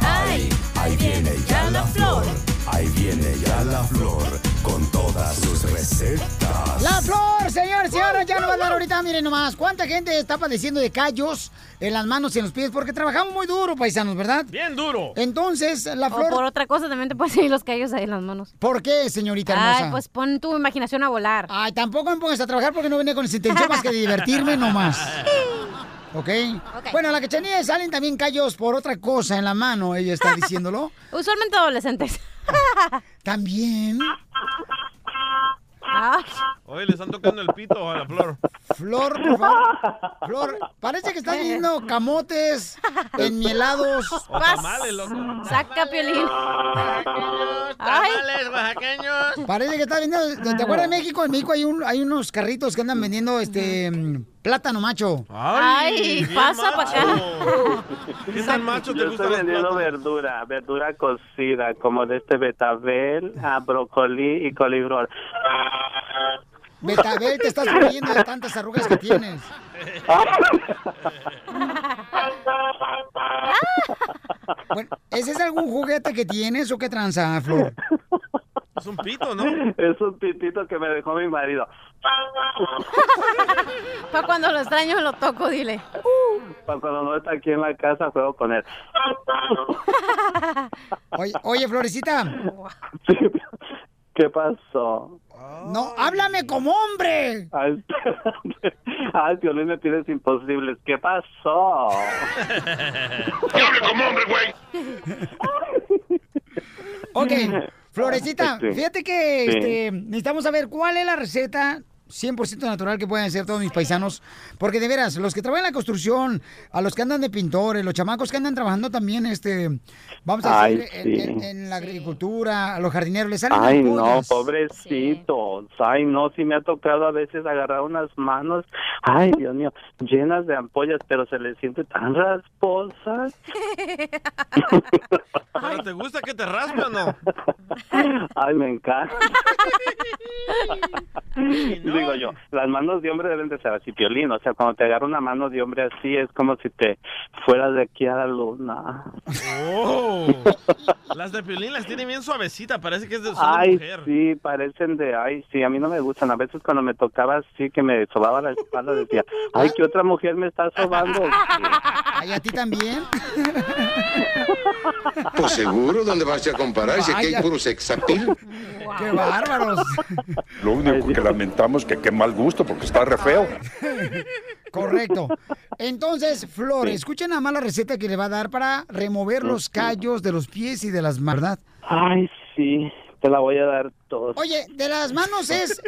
Ay, ahí viene ya la flor. Ahí viene ya la flor con todas sus recetas. La Flor, señores, señores, ya nos va a dar ahorita, miren nomás, cuánta gente está padeciendo de callos en las manos y en los pies porque trabajamos muy duro, paisanos, ¿verdad? Bien duro. Entonces, la O Flor... por otra cosa también te pueden salir los callos ahí en las manos. ¿Por qué, señorita hermosa? Ay, pues pon tu imaginación a volar. Ay, tampoco me pongas a trabajar porque no venía con esa intención más que de divertirme nomás. ¿Ok? Bueno, la cachanilla salen también callos por otra cosa en la mano, ella está diciéndolo. Usualmente adolescentes. También. Hoy le están tocando el pito a la flor. Flor, por favor. Flor, parece que estás viendo camotes enmielados. O tamales, loco. Saca, Piolín. Tamales oaxaqueños. Parece que estás viendo. ¿Te, acuerdas de México? En México hay, un, hay unos carritos que andan vendiendo este plátano macho. Ay, pasa pa' acá. ¿Qué tan macho te Yo gusta estoy vendiendo verdura, verdura cocida, como de este betabel, a brócoli y coliflor. Betabel, te estás muriendo de tantas arrugas que tienes. Bueno, ¿ese es algún juguete que tienes o qué tranza, Flor? Es un pito, ¿no? Es un pitito que me dejó mi marido. Para cuando lo extraño lo toco, dile. Para Cuando no está aquí en la casa, juego con él. Oye, oye, Florecita. ¿Qué pasó? No, háblame como hombre. Ay, Ay, Piolín me pides imposibles. ¿Qué pasó? hable como hombre, güey! Ok, Florecita, Este, fíjate que sí. este, necesitamos saber cuál es la receta 100% natural que pueden ser todos mis paisanos. Porque de veras, los que trabajan en la construcción, a los que andan de pintores, los chamacos que andan trabajando también, este, vamos a decir, en, sí. en- en la agricultura, a los jardineros, les salen Ay, no, pobrecitos. Ay, no, sí me ha tocado a veces agarrar unas manos, ay, Dios mío, llenas de ampollas, pero se les siente tan rasposas. ¿Pero te gusta que te raspe o no? Ay, me encanta. Digo yo, las manos de hombre deben de ser así, piolín. O sea, cuando te agarra una mano de hombre así, es como si te fueras de aquí a la luna. Oh. Las de Piolín las tiene bien suavecita, parece que es de, Ay, mujer. sí, parecen de, ay, sí, a mí no me gustan. A veces cuando me tocaba así, que me sobaba la espalda, decía, ay, que otra mujer me está sobando. Ay, ¿a ti también? Pues seguro, ¿dónde vas a comparar? Si aquí hay puro sexapil. ¡Qué bárbaros! Lo único que lamentamos que qué mal gusto, porque está re feo. Correcto. Entonces, Flor, escuchen nada más la receta que le va a dar para remover los callos de los pies y de las manos, ¿verdad? Ay, sí, te la voy a dar todo. Oye, ¿de las manos es,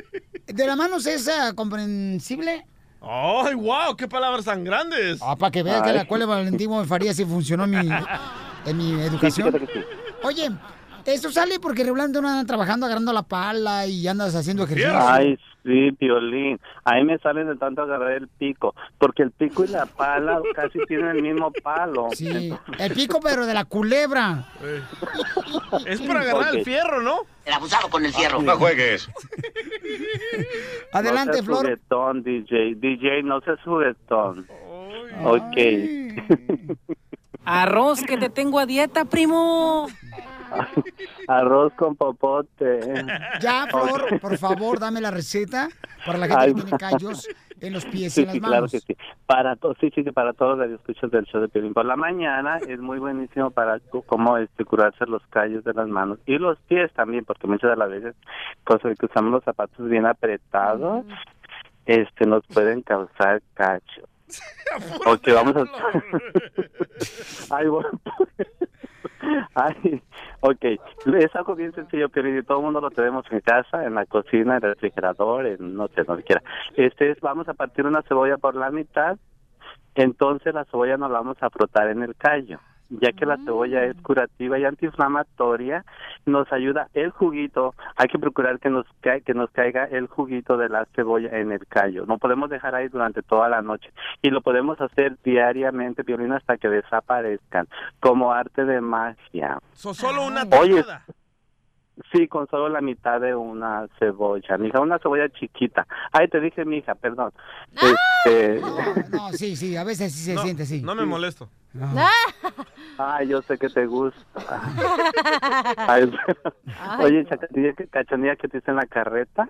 de las manos es ah, comprensible? ¡Ay, wow! ¡Qué palabras tan grandes! Ah, para que veas que la de Valentín Faría sí funcionó en mi, en mi educación. sí. Oye, esto sale porque regularmente uno anda trabajando agarrando la pala y andas haciendo ejercicio. Ay, sí, violín. A mí me salen de tanto agarrar el pico, porque el pico y la pala casi tienen el mismo palo. Sí, el pico pero de la culebra. Es para agarrar el fierro, ¿no? El abusado con el fierro. No juegues. Adelante, no seas Flor. juguetón, DJ. DJ, no seas juguetón. Ok. Arroz que te tengo a dieta, primo. Arroz con popote. Ya, Flor, por favor, dame la receta para la gente Ay, que tiene callos en los pies y Sí, en las sí, claro manos. que sí. Para to- sí, sí, que para todos los escuchas del show de Piolín por la mañana es muy buenísimo para cómo este, curarse los callos de las manos y los pies también, porque muchas de las veces, cosa de que usamos los zapatos bien apretados, este, nos pueden causar cachos. Ok, vamos a... Ay, bueno. Ay, ok. Es algo bien sencillo, pero y todo el mundo lo tenemos en casa, en la cocina, en el refrigerador, en no sé, donde quiera. Este es, vamos a partir una cebolla por la mitad, entonces la cebolla nos la vamos a frotar en el callo. Ya que la cebolla es curativa y antiinflamatoria, nos ayuda el juguito. Hay que procurar que nos ca- que nos caiga el juguito de la cebolla en el callo. No podemos dejar ahí durante toda la noche y lo podemos hacer diariamente, violín, hasta que desaparezcan, como arte de magia. So, solo una Oye, tajada. Sí, con solo la mitad de una cebolla, mija, una cebolla chiquita. Ay, te dije, mija, perdón. Este, No, sí, sí, a veces sí se No, siente así. No me molesto. Ay, yo sé que te gusta. Ay, Oye, Chacatilla, ¿qué cachanilla que te hice en la carreta?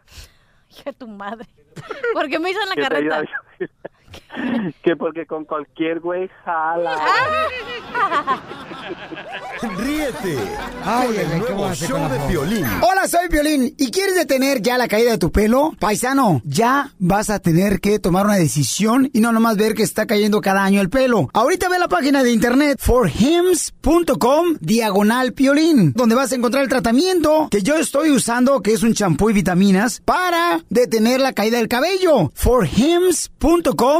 Hija tu madre. ¿Por qué me hizo en la Que carreta? que porque con cualquier güey jala. Ríete Ay, el ay, ¿qué voy nuevo show de Flor? Piolín. Hola, soy Violín. ¿Y quieres detener ya la caída de tu pelo? Paisano, ya vas a tener que tomar una decisión y no nomás ver que está cayendo cada año el pelo. Ahorita ve la página de internet forhims.com diagonal piolín, donde vas a encontrar el tratamiento que yo estoy usando, que es un champú y vitaminas, para detener la caída del cabello. forhims.com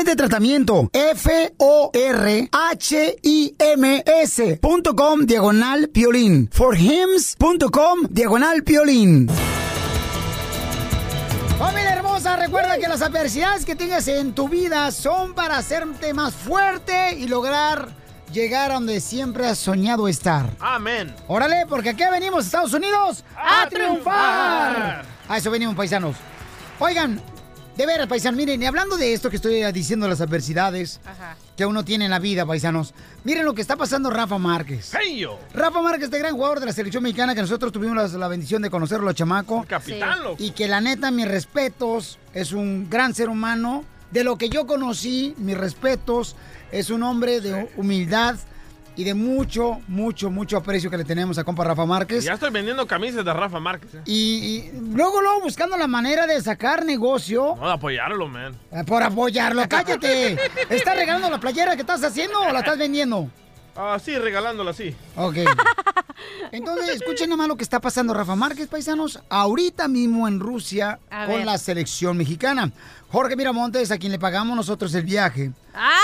de tratamiento. F-O-R-H-I-M-S.com diagonal piolín. forhims.com diagonal piolín. Familia hermosa, recuerda que las adversidades que tengas en tu vida son para hacerte más fuerte y lograr llegar a donde siempre has soñado estar. Amén. Órale, porque aquí venimos, Estados Unidos, a, triunfar. A eso venimos, paisanos. Oigan, De veras, paisanos, miren, y hablando de esto que estoy diciendo, las adversidades Ajá. que uno tiene en la vida, paisanos. Miren lo que está pasando Rafa Márquez. ¡Heyo! Rafa Márquez, este gran jugador de la selección mexicana que nosotros tuvimos la, la bendición de conocerlo, chamaco. Capitán, Sí. loco. Y que la neta, mis respetos, es un gran ser humano. De lo que yo conocí, mis respetos, es un hombre de humildad y de mucho, mucho, mucho aprecio que le tenemos a compa Rafa Márquez. Ya estoy vendiendo camisas de Rafa Márquez. ¿eh? Y, y luego, luego buscando la manera de sacar negocio No, de apoyarlo, man. eh, por apoyarlo. ¡Cállate! ¿Estás regalando la playera que estás haciendo o la estás vendiendo? Ah, sí, regalándola, sí. Ok. Entonces, escuchen nomás lo que está pasando, Rafa Márquez, paisanos, ahorita mismo en Rusia A con ver. la selección mexicana. Jorge Miramontes, a quien le pagamos nosotros el viaje. ¡Ay!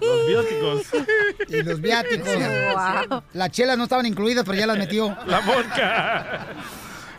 Los bióticos. Y los viáticos. Wow. Las chelas no estaban incluidas, pero ya las metió. La vodka.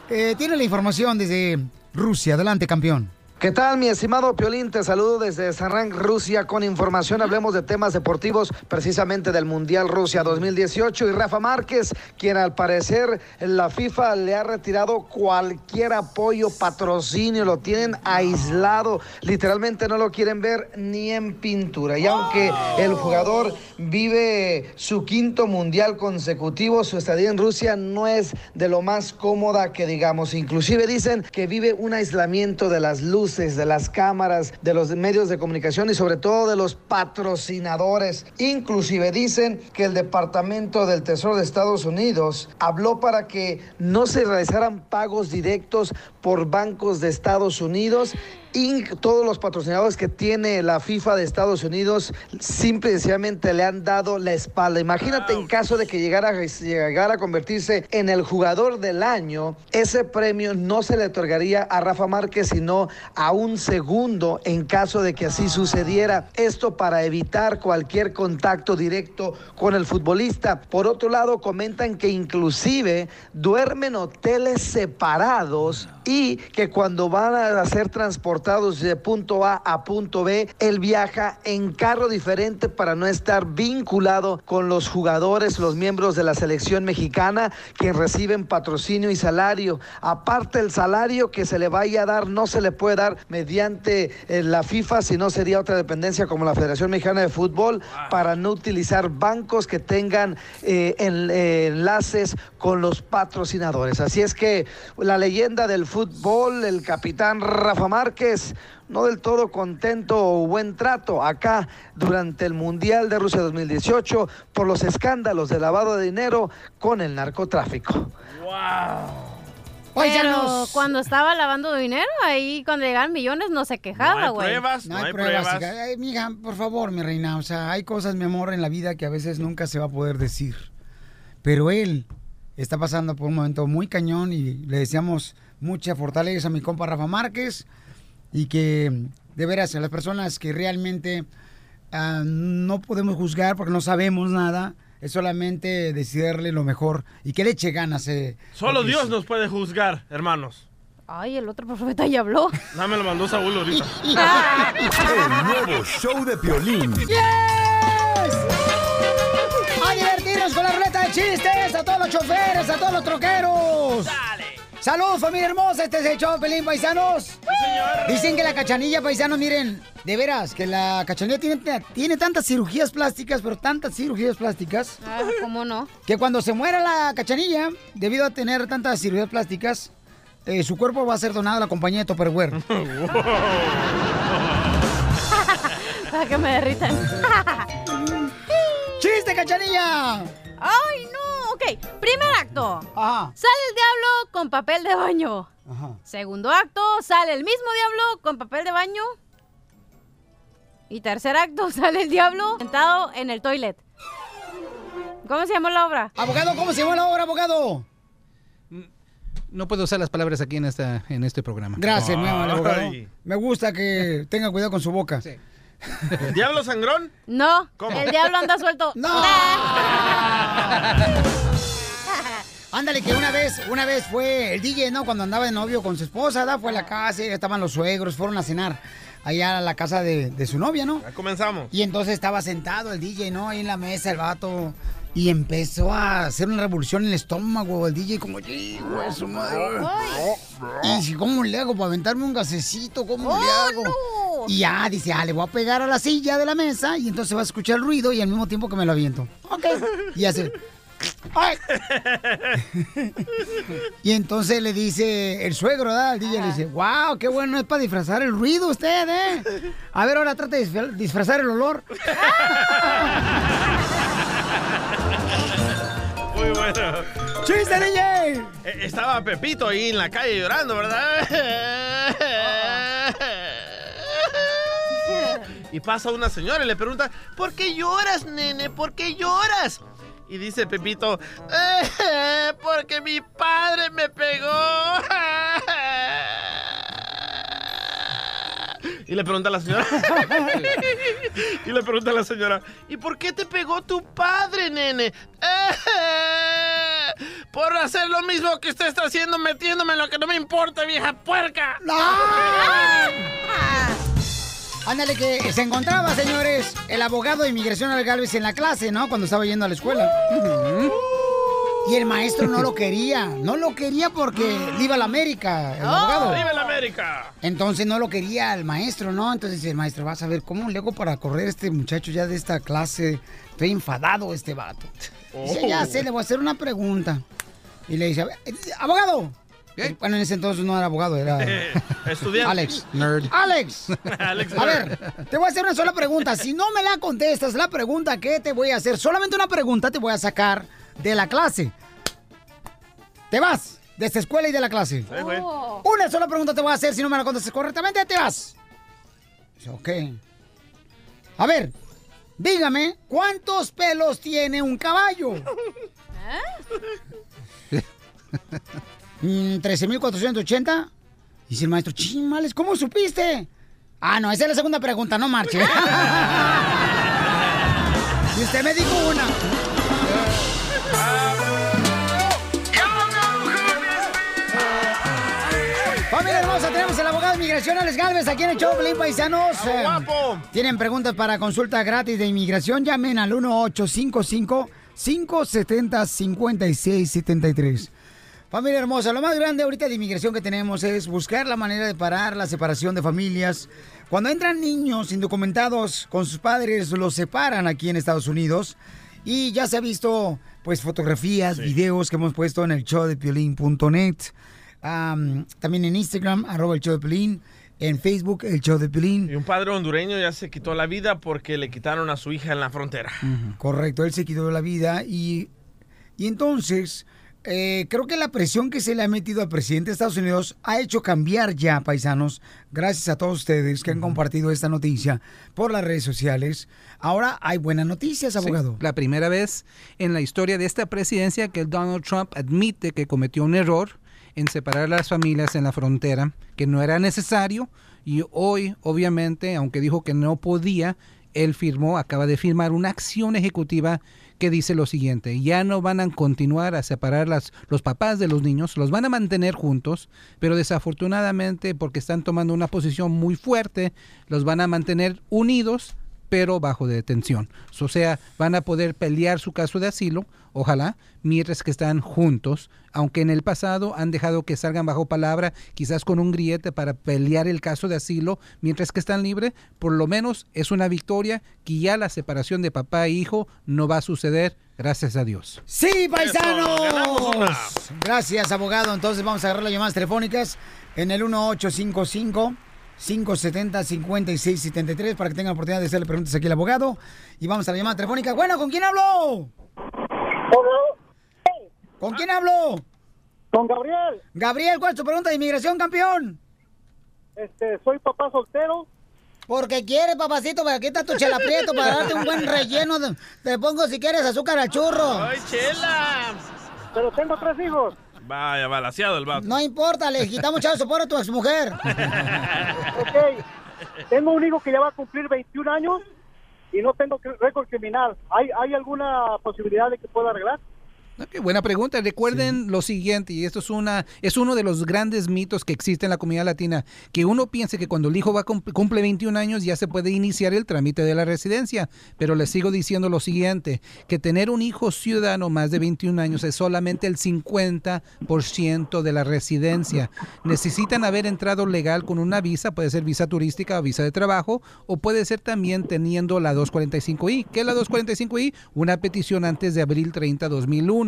Eh, tiene la información desde Rusia. Adelante, campeón. ¿Qué tal, mi estimado Piolín? Te saludo desde Saransk, Rusia, con información. Hablemos de temas deportivos, precisamente del Mundial Rusia 2018. Y Rafa Márquez, quien al parecer la FIFA le ha retirado cualquier apoyo, patrocinio, lo tienen aislado. Literalmente no lo quieren ver ni en pintura. Y aunque el jugador vive su quinto Mundial consecutivo, su estadía en Rusia no es de lo más cómoda que digamos. Inclusive dicen que vive un aislamiento de las luces, de las cámaras, de los medios de comunicación y sobre todo de los patrocinadores. Inclusive dicen que el Departamento del Tesoro de Estados Unidos habló para que no se realizaran pagos directos por bancos de Estados Unidos y todos los patrocinadores que tiene la FIFA de Estados Unidos simple y sencillamente le han dado la espalda. Imagínate en caso de que llegara, a- llegara a convertirse en el jugador del año, ese premio no se le otorgaría a Rafa Márquez, sino a un segundo en caso de que así sucediera. Esto para evitar cualquier contacto directo con el futbolista. Por otro lado, comentan que inclusive duermen hoteles separados y que cuando van a ser transportados de punto A a punto B, él viaja en carro diferente para no estar vinculado con los jugadores, los miembros de la selección mexicana que reciben patrocinio y salario. Aparte el salario que se le vaya a dar no se le puede dar mediante eh, la FIFA, sino sería otra dependencia como la Federación Mexicana de Fútbol para no utilizar bancos que tengan eh, eh, enlaces con los patrocinadores. Así es que la leyenda del fútbol, el capitán Rafa Márquez, no del todo contento o buen trato acá durante el Mundial de Rusia 2018 por los escándalos de lavado de dinero con el narcotráfico. Pero Paisanos. cuando estaba lavando dinero, ahí cuando llegaban millones no se quejaba, güey. No hay, pruebas. hija. Ay, mija, por favor, mi reina. O sea, hay cosas, mi amor, en la vida que a veces nunca se va a poder decir. Pero él está pasando por un momento muy cañón y le deseamos mucha fortaleza a mi compa Rafa Márquez y que, de veras, a las personas que realmente ah, no podemos juzgar porque no sabemos nada, es solamente decirle lo mejor y que le eche ganas. eh, Solo Dios sí. nos puede juzgar, hermanos. Ay, el otro profeta ya habló. No me lo mandó Saúl ahorita. El nuevo show de Piolín. ¡A divertirnos con la ruleta de chistes! ¡A todos los choferes, a todos los troqueros! ¡Saludos, familia hermosa! Este es el show Pelín, paisanos. Dicen que la cachanilla, paisanos, miren, de veras, que la cachanilla tiene, tiene tantas cirugías plásticas, pero tantas cirugías plásticas, Ah, ¿Cómo no? que cuando se muera la cachanilla, debido a tener tantas cirugías plásticas, eh, su cuerpo va a ser donado a la compañía de Tupperware. Para que me derritan. ¡Chiste, cachanilla! ¡Ay, no! Ok, primer acto. Sale el diablo con papel de baño. Segundo acto, sale el mismo diablo con papel de baño. Y tercer acto, sale el diablo sentado en el toilet. ¿Cómo se llama la obra? Abogado, ¿cómo se llama la obra, abogado? No puedo usar las palabras aquí en, esta, en este programa. Gracias, mi amor, abogado. Me gusta que tenga cuidado con su boca. ¿El diablo sangrón? No, ¿Cómo? el diablo anda suelto. ¡No! Ándale, que una vez, una vez fue el DJ, ¿no? Cuando andaba de novio con su esposa, ¿da? Fue a la casa, y estaban los suegros, fueron a cenar allá a la casa de, de su novia, ¿no? Ya comenzamos. Y entonces estaba sentado el DJ, ¿no? Ahí en la mesa, el vato. Y empezó a hacer una revolución en el estómago, el DJ como, "Sí, güey, su madre". Y dice, ¿cómo le hago para aventarme un gasecito? ¿Cómo le ¡Oh, hago? no! Y ya, dice, ah, le voy a pegar a la silla de la mesa y entonces va a escuchar el ruido y al mismo tiempo que me lo aviento. Ok. Y hace... ¡Ay! y entonces le dice el suegro, ¿verdad? Al DJ le dice, wow, qué bueno es para disfrazar el ruido usted, ¿eh? A ver, ahora trata de disfra- disfrazar el olor. Bueno. ¡Chiste, DJ! Eh, Estaba Pepito ahí en la calle llorando, ¿verdad? Y pasa una señora y le pregunta, ¿por qué lloras, nene? ¿Por qué lloras? Y dice Pepito, "Eh, porque mi padre me pegó. Y le pregunta a la señora. y le pregunta a la señora, ¿y por qué te pegó tu padre, nene? "Eh, por hacer lo mismo que usted está haciendo, metiéndome en lo que no me importa, vieja puerca. Ándale, que se encontraba, señores, el abogado de inmigración al Galvez en la clase, ¿no? Cuando estaba yendo a la escuela. Y el maestro no lo quería. No lo quería porque viva la América, el abogado. ¡Oh! ¡Viva la América! Entonces no lo quería el maestro, ¿no? Entonces dice el maestro, vas a ver cómo le hago para correr a este muchacho ya de esta clase. Estoy enfadado este vato. Dice, Oh. ya sé, le voy a hacer una pregunta. Y le dice, "A ver, eh, abogado. Bueno, en ese entonces no era abogado, era Estudiante. Alex. Nerd. Alex. Alex A ver, te voy a hacer una sola pregunta. Si no me la contestas, la pregunta que te voy a hacer, solamente una pregunta te voy a sacar de la clase. Te vas de esta escuela y de la clase. güey. Una sola pregunta te voy a hacer. Si no me la contestas correctamente, te vas. Dice, Ok. A ver, dígame, ¿cuántos pelos tiene un caballo? Mm, 13.480. Dice el maestro, chimales, ¿cómo supiste? Ah, no, esa es la segunda pregunta, no marche. y usted me dijo una. Inmigración Alex Galvez aquí en el show Pelín Paisanos. ¡Ah, Eh, guapo! Tienen preguntas para consulta gratis de inmigración, llamen al 1855-570-5673. Familia hermosa, lo más grande ahorita de inmigración que tenemos es buscar la manera de parar la separación de familias. Cuando entran niños indocumentados con sus padres, los separan aquí en Estados Unidos. Y ya se ha visto, pues, fotografías, videos que hemos puesto en el show de Piolín.net. Am, también en Instagram, arroba el show de Piolín. En Facebook, el show de Piolín. Y un padre hondureño ya se quitó la vida porque le quitaron a su hija en la frontera. Correcto, él se quitó la vida y, y entonces eh, creo que la presión que se le ha metido al presidente de Estados Unidos ha hecho cambiar ya, paisanos, gracias a todos ustedes que han compartido esta noticia por las redes sociales. Ahora hay buenas noticias, Sí, abogado. la primera vez en la historia de esta presidencia que Donald Trump admite que cometió un error en separar las familias en la frontera, que no era necesario y hoy, obviamente, aunque dijo que no podía, él firmó, acaba de firmar una acción ejecutiva que dice lo siguiente, ya no van a continuar a separar las, los papás de los niños, los van a mantener juntos, pero desafortunadamente porque están tomando una posición muy fuerte, los van a mantener unidos pero bajo detención. O sea, van a poder pelear su caso de asilo, ojalá, mientras que están juntos, aunque en el pasado han dejado que salgan bajo palabra, quizás con un grillete para pelear el caso de asilo, mientras que están libres, por lo menos es una victoria que ya la separación de papá e hijo no va a suceder, gracias a Dios. Sí, paisanos. Gracias, abogado. Entonces vamos a agarrar las llamadas telefónicas en el 1855 570-5673 para que tengan la oportunidad de hacerle preguntas aquí al abogado. Y vamos a la llamada telefónica. Bueno, ¿con quién hablo? ¿Con quién hablo? Con Gabriel. Gabriel, ¿cuál es tu pregunta de inmigración, campeón? Este, soy papá soltero. Porque quiere, papacito, para aquí está tu chela prieto, para darte un buen relleno. de- Te pongo, si quieres, azúcar al churro. ¡Ay, chela! Pero tengo tres hijos. Vaya, balaseado el vato. No importa, le quitamos chavo soporte a tu exmujer. Ok. Tengo un hijo que ya va a cumplir 21 años y no tengo récord criminal. ¿Hay, ¿Hay alguna posibilidad de que pueda arreglar? Ok, buena pregunta. Recuerden lo siguiente, y esto es una es uno de los grandes mitos que existe en la comunidad latina, que uno piense que cuando el hijo va cumple 21 años ya se puede iniciar el trámite de la residencia. Pero les sigo diciendo lo siguiente, que tener un hijo ciudadano más de 21 años es solamente el 50% de la residencia. Necesitan haber entrado legal con una visa, puede ser visa turística o visa de trabajo, o puede ser también teniendo la 245I. ¿Qué es la 245I? Una petición antes de abril 30, 2001.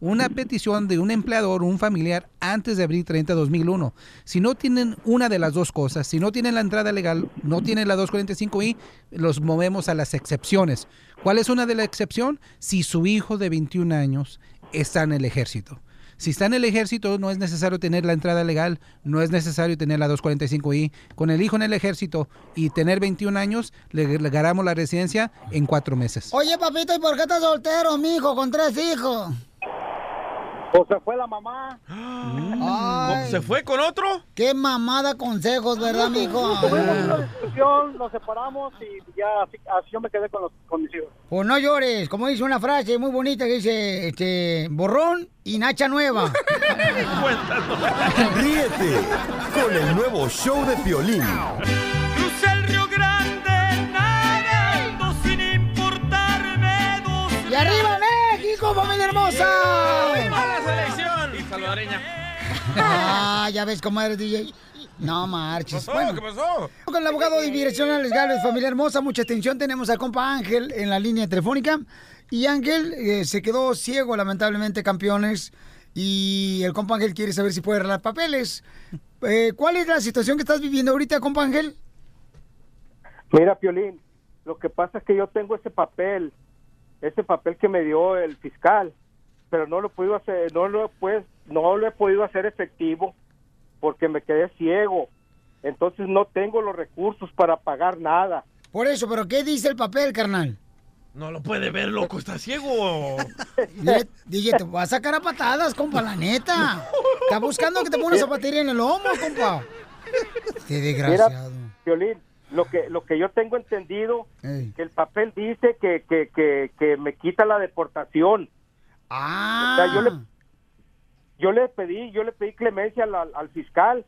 Una petición de un empleador o un familiar antes de abril 30, 2001. Si no tienen una de las dos cosas, si no tienen la entrada legal, no tienen la 245I, los movemos a las excepciones. ¿Cuál es una de la excepción? Si su hijo de 21 años está en el ejército. Si está en el ejército, no es necesario tener la entrada legal, no es necesario tener la 245I. Con el hijo en el ejército y tener 21 años, le, ganamos la residencia en cuatro meses. Oye, papito, ¿y por qué estás soltero, mijo, con tres hijos? Pues se fue la mamá. Ay. ¿Se fue con otro? Qué mamada consejos, ¿verdad, mijo? Tuvimos una discusión, nos separamos y ya así, así yo me quedé con, los, con mis hijos. Pues no llores, como dice una frase muy bonita que dice, este, borrón y nacha nueva. Ríete con el nuevo show de Piolín. Crucé el Río Grande nadando sin importarme ¡Y arriba México, familia hermosa! ¡Viva la selección salvadoreña! Ah, ya ves cómo eres, DJ. No marches. ¿Qué pasó? ¿Qué pasó? Con el abogado de inmigración Alex Galvez, familia hermosa, mucha atención. Tenemos al compa Ángel en la línea telefónica. Y Ángel eh, se quedó ciego, lamentablemente, campeones. Y el compa Ángel quiere saber si puede arreglar papeles. Eh, ¿Cuál es la situación que estás viviendo ahorita, compa Ángel? Mira, Piolín, lo que pasa es que yo tengo ese papel, ese papel que me dio el fiscal, pero no lo he podido hacer, no lo he, pues, no lo he podido hacer efectivo porque me quedé ciego. Entonces no tengo los recursos para pagar nada. Por eso, ¿pero qué dice el papel, carnal? No lo puede ver, loco, está ciego. DJ, te va a sacar a patadas, compa, la neta. Está buscando que te ponga una zapatería en el lomo, compa. Qué desgraciado. Mira, Piolín, lo que lo que yo tengo entendido que el papel dice que, que, que, que me quita la deportación. Ah. O sea, yo le yo le pedí yo le pedí clemencia al, al- al fiscal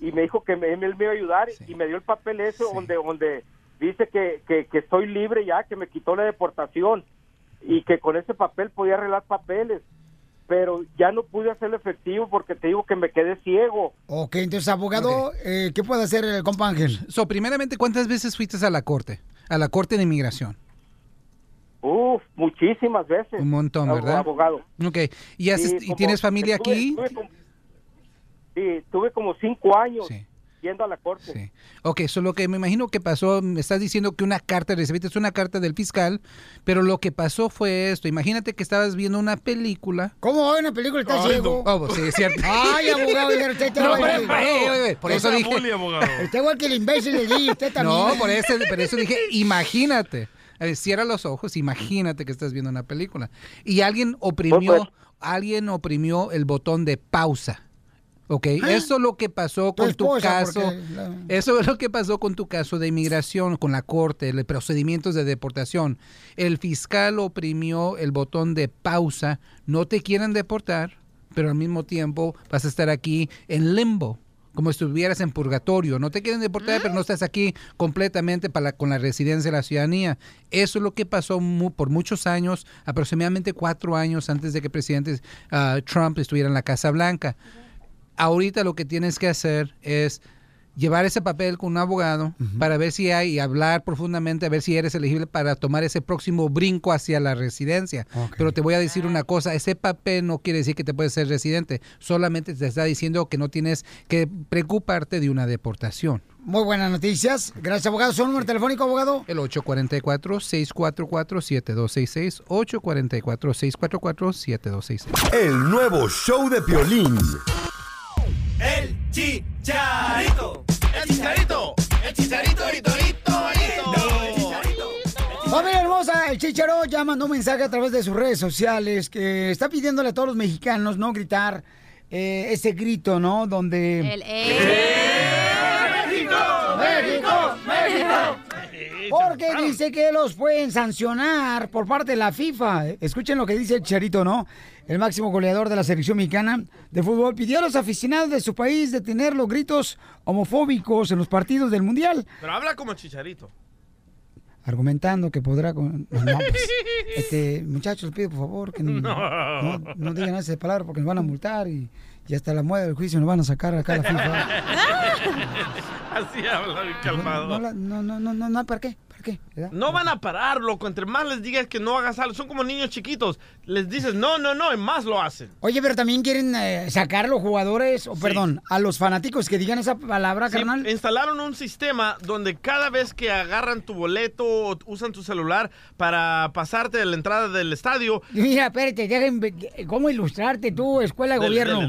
y me dijo que me, él me iba a ayudar y me dio el papel ese donde donde dice que, que, que estoy libre ya, que me quitó la deportación y que con ese papel podía arreglar papeles. Pero ya no pude hacerlo efectivo porque te digo que me quedé ciego. Ok, entonces, abogado, eh, ¿qué puede hacer el compa Ángel? So, primeramente, ¿cuántas veces fuiste a la corte? A la corte de inmigración. Uf, muchísimas veces. Un montón, ¿verdad? Abogado. Ok. ¿Y, haces- Sí, y tienes familia estuve- aquí? estuve como- sí, tuve como cinco años yendo a la corte. Ok, eso lo que me imagino que pasó, me estás diciendo que una carta, recibiste una carta del fiscal, pero lo que pasó fue esto. Imagínate que estabas viendo una película. ¿Cómo va una película? ¿Está Ay, ciego? no. Oh, sí, es cierto. Ay, abogado, ya usted está No, pero- que- eh, eh, eh, por eso dije- Está igual que el imbécil de DJ, usted también. No, por eso, por eso dije, imagínate. Cierra los ojos, imagínate que estás viendo una película. Y alguien oprimió, Pues, alguien oprimió el botón de pausa. ¿Ok? Eso es lo que pasó con tu caso. la- Eso es lo que pasó con tu caso de inmigración, con la corte, los procedimientos de deportación. El fiscal oprimió el botón de pausa. No te quieren deportar, pero al mismo tiempo vas a estar aquí en limbo, como si estuvieras en purgatorio. No te quieren deportar, pero no estás aquí completamente para la- con la residencia de la ciudadanía. Eso es lo que pasó mu- por muchos años, aproximadamente cuatro años antes de que el presidente ah, Trump estuviera en la Casa Blanca ahorita lo que tienes que hacer es llevar ese papel con un abogado para ver si hay y hablar profundamente a ver si eres elegible para tomar ese próximo brinco hacia la residencia. Pero te voy a decir una cosa, ese papel no quiere decir que te puedes ser residente, solamente te está diciendo que no tienes que preocuparte de una deportación. Muy buenas noticias. Gracias, abogado. ¿Su número telefónico, abogado? El 844-644-7266, 844-644-7266. El nuevo show de Piolín. El chicharito. El chicharito. El chicharito, rito, rito, Familia hermosa, el Chicharo ya mandó un mensaje a través de sus redes sociales que está pidiéndole a todos los mexicanos no gritar eh, ese grito, ¿no? Donde... ¡México! ¡México! ¡México! Porque dice que los pueden sancionar por parte de la FIFA. Escuchen lo que dice el Charito, ¿no? El máximo goleador de la selección mexicana de fútbol pidió a los aficionados de su país detener los gritos homofóbicos en los partidos del Mundial, Pero habla como chicharito. argumentando que podrá... con- No, pues, este, muchachos, les pido por favor que no, No. no, no digan esas palabras porque nos van a multar y, y hasta la muela del juicio nos van a sacar acá a la FIFA. Así habla, bien calmado. No, no, no, no, no, no, ¿para qué? ¿Para qué? ¿Verdad? No van a parar, loco. Entre más les digas que no hagas algo, son como niños chiquitos. Les dices no, no, no, y más lo hacen. Oye, pero también quieren eh, sacar a los jugadores, o perdón, a los fanáticos que digan esa palabra, Sí, carnal. instalaron un sistema donde cada vez que agarran tu boleto o usan tu celular para pasarte de la entrada del estadio, Mira, espérate, déjenme, ¿cómo ilustrarte tú, escuela de gobierno?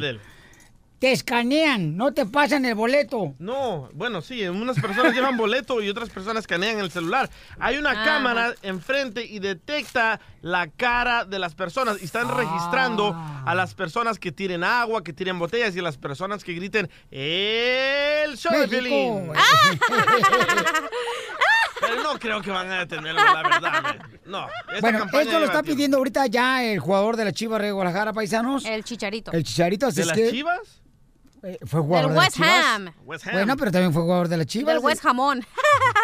Te escanean, no te pasan el boleto. No, bueno, sí, unas personas llevan boleto y otras personas escanean el celular. Hay una Ajá. cámara enfrente y detecta la cara de las personas y están registrando a las personas que tiren agua, que tiren botellas y a las personas que griten el show de. Pero no creo que van a detenerlo, la verdad. man. No, esta Bueno, esto lo está tiempo. pidiendo ahorita ya el jugador de la Chivas de Guadalajara, paisanos. El chicharito. El Chicharito, así ¿De es las que- chivas? Eh, fue jugador Del de las West Chivas. Ham. West Ham. Bueno, pero también fue jugador de las Chivas. Del West Jamón.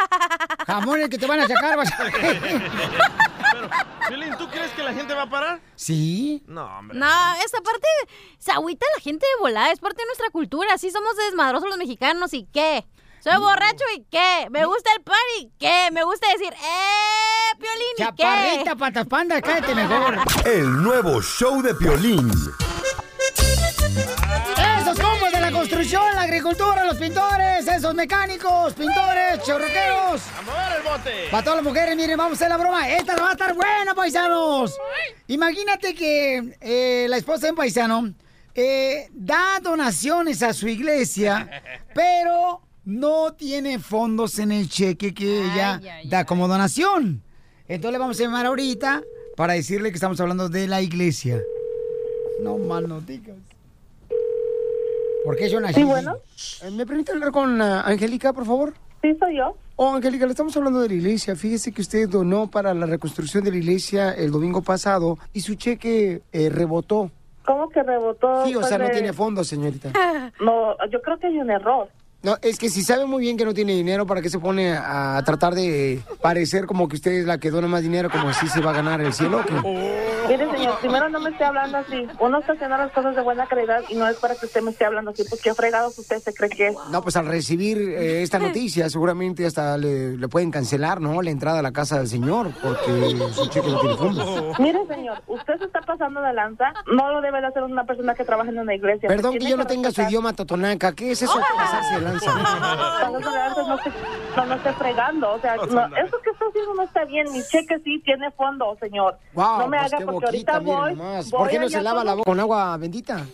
Jamón el que te van a sacar. vas a- Piolín, ¿tú crees que la gente va a parar? sí. No, hombre. No, esta parte se agüita la gente de volada, es parte de nuestra cultura. Así somos desmadrosos los mexicanos y qué. Soy borracho y qué. Me gusta el pan y qué. Me gusta decir, ¡eh, Piolín y qué. Chaparrita, patas pandas, cállate mejor. El nuevo show de Piolín. De la agricultura, los pintores, esos mecánicos, pintores, chorroqueros. ¡A mover el bote! Para todas las mujeres, miren, vamos a hacer la broma. Esta va a estar buena, paisanos. Imagínate que eh, la esposa de un paisano eh, da donaciones a su iglesia, pero no tiene fondos en el cheque que ella da como donación. Entonces le vamos a llamar ahorita para decirle que estamos hablando de la iglesia. No mal no digas. ¿Por qué yo nací? Sí, bueno. Eh, ¿Me permite hablar con ah, Angélica, por favor? Sí, soy yo. Oh, Angélica, le estamos hablando de la iglesia. Fíjese que usted donó para la reconstrucción de la iglesia el domingo pasado y su cheque eh, rebotó. ¿Cómo que rebotó? Sí, o sea, no tiene fondos, señorita. No, yo creo que hay un error. No, es que si sabe muy bien que no tiene dinero, ¿para qué se pone a tratar de parecer como que usted es la que dona más dinero, como así se va a ganar el cielo? Mire, señor, primero no me esté hablando así. Uno está haciendo las cosas de buena calidad y no es para que usted me esté hablando así. Pues qué fregados usted se cree que es. No, pues al recibir eh, esta noticia, seguramente hasta le, le pueden cancelar, ¿no? La entrada a la casa del señor, porque su cheque no tiene fondos. Mire, señor, usted se está pasando de lanza. No lo debe de hacer una persona que trabaja en una iglesia. Perdón que yo no tenga su idioma totonaca. ¿Qué es eso de pasarse de lanza? De lanza no, se- no, no esté fregando. O sea, no, eso que está haciendo no está bien. Mi cheque sí tiene fondo, señor. Wow, no me pues haga porque boquita, ahorita voy. voy ¿Por qué no se lava con- la boca con agua bendita?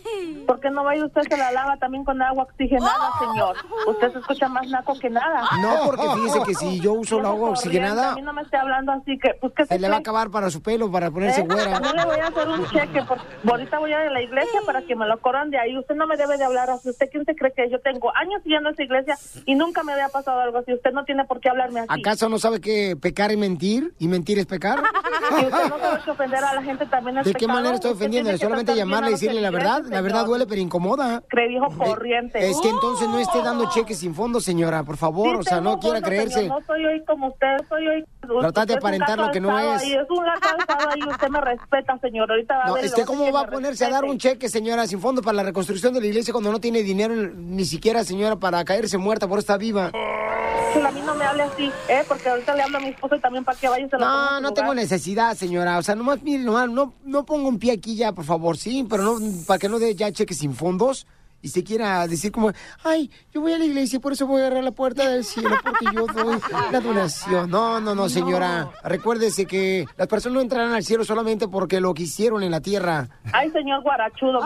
¿Por qué no vaya usted se la lava también con agua oxigenada, señor? Usted se escucha más naco que nada. No, porque fíjese que si yo uso el agua oxigenada, A mí no me esté hablando así que, pues, ¿qué se le va a acabar para su pelo, para ponerse ¿Eh? güera. También le voy a hacer un cheque, porque ahorita voy a ir a la iglesia para que me lo corran de ahí. Usted no me debe de hablar así. ¿Usted quién se cree que yo tengo años yendo a esa iglesia y nunca me había pasado algo así? Usted no tiene por qué hablarme así. ¿Acaso no sabe que pecar es mentir y mentir es pecar? Y usted no sabe que ofender a la gente también es ¿De qué pecado. manera estoy Usted ofendiendo? Solamente llamarle a y decirle la verdad. feligreses, La verdad señor. duele, pero incomoda. Cree viejo corriente. Es que entonces no esté dando cheques sin fondo, señora, por favor. Sí o sea, no quiera fondo, creerse. señor, No soy hoy como usted, soy hoy. Tratar de usted aparentar lo que no es. ahí, es un gato ahí, usted me respeta, señor. Ahorita va a No, ver. y le que voy cómo va a ponerse a dar un cheque, señora, sin fondo para la reconstrucción de la iglesia cuando no tiene dinero ni siquiera, señora, para caerse muerta por estar viva. A mí no me hable así, ¿eh? Porque ahorita le hablo a mi esposo y también para que vaya se No, no tengo necesidad, señora. O sea, nomás, mire, nomás, no, no pongo un pie aquí ya, por favor, sí, pero no, para que no dé ya cheques sin fondos y se quiera decir como, ay, yo voy a la iglesia y por eso voy a agarrar la puerta del cielo porque yo doy la donación. No, no, no, señora. Recuérdese que las personas no entrarán al cielo solamente porque lo que hicieron en la tierra. Ay, señor guarachudo,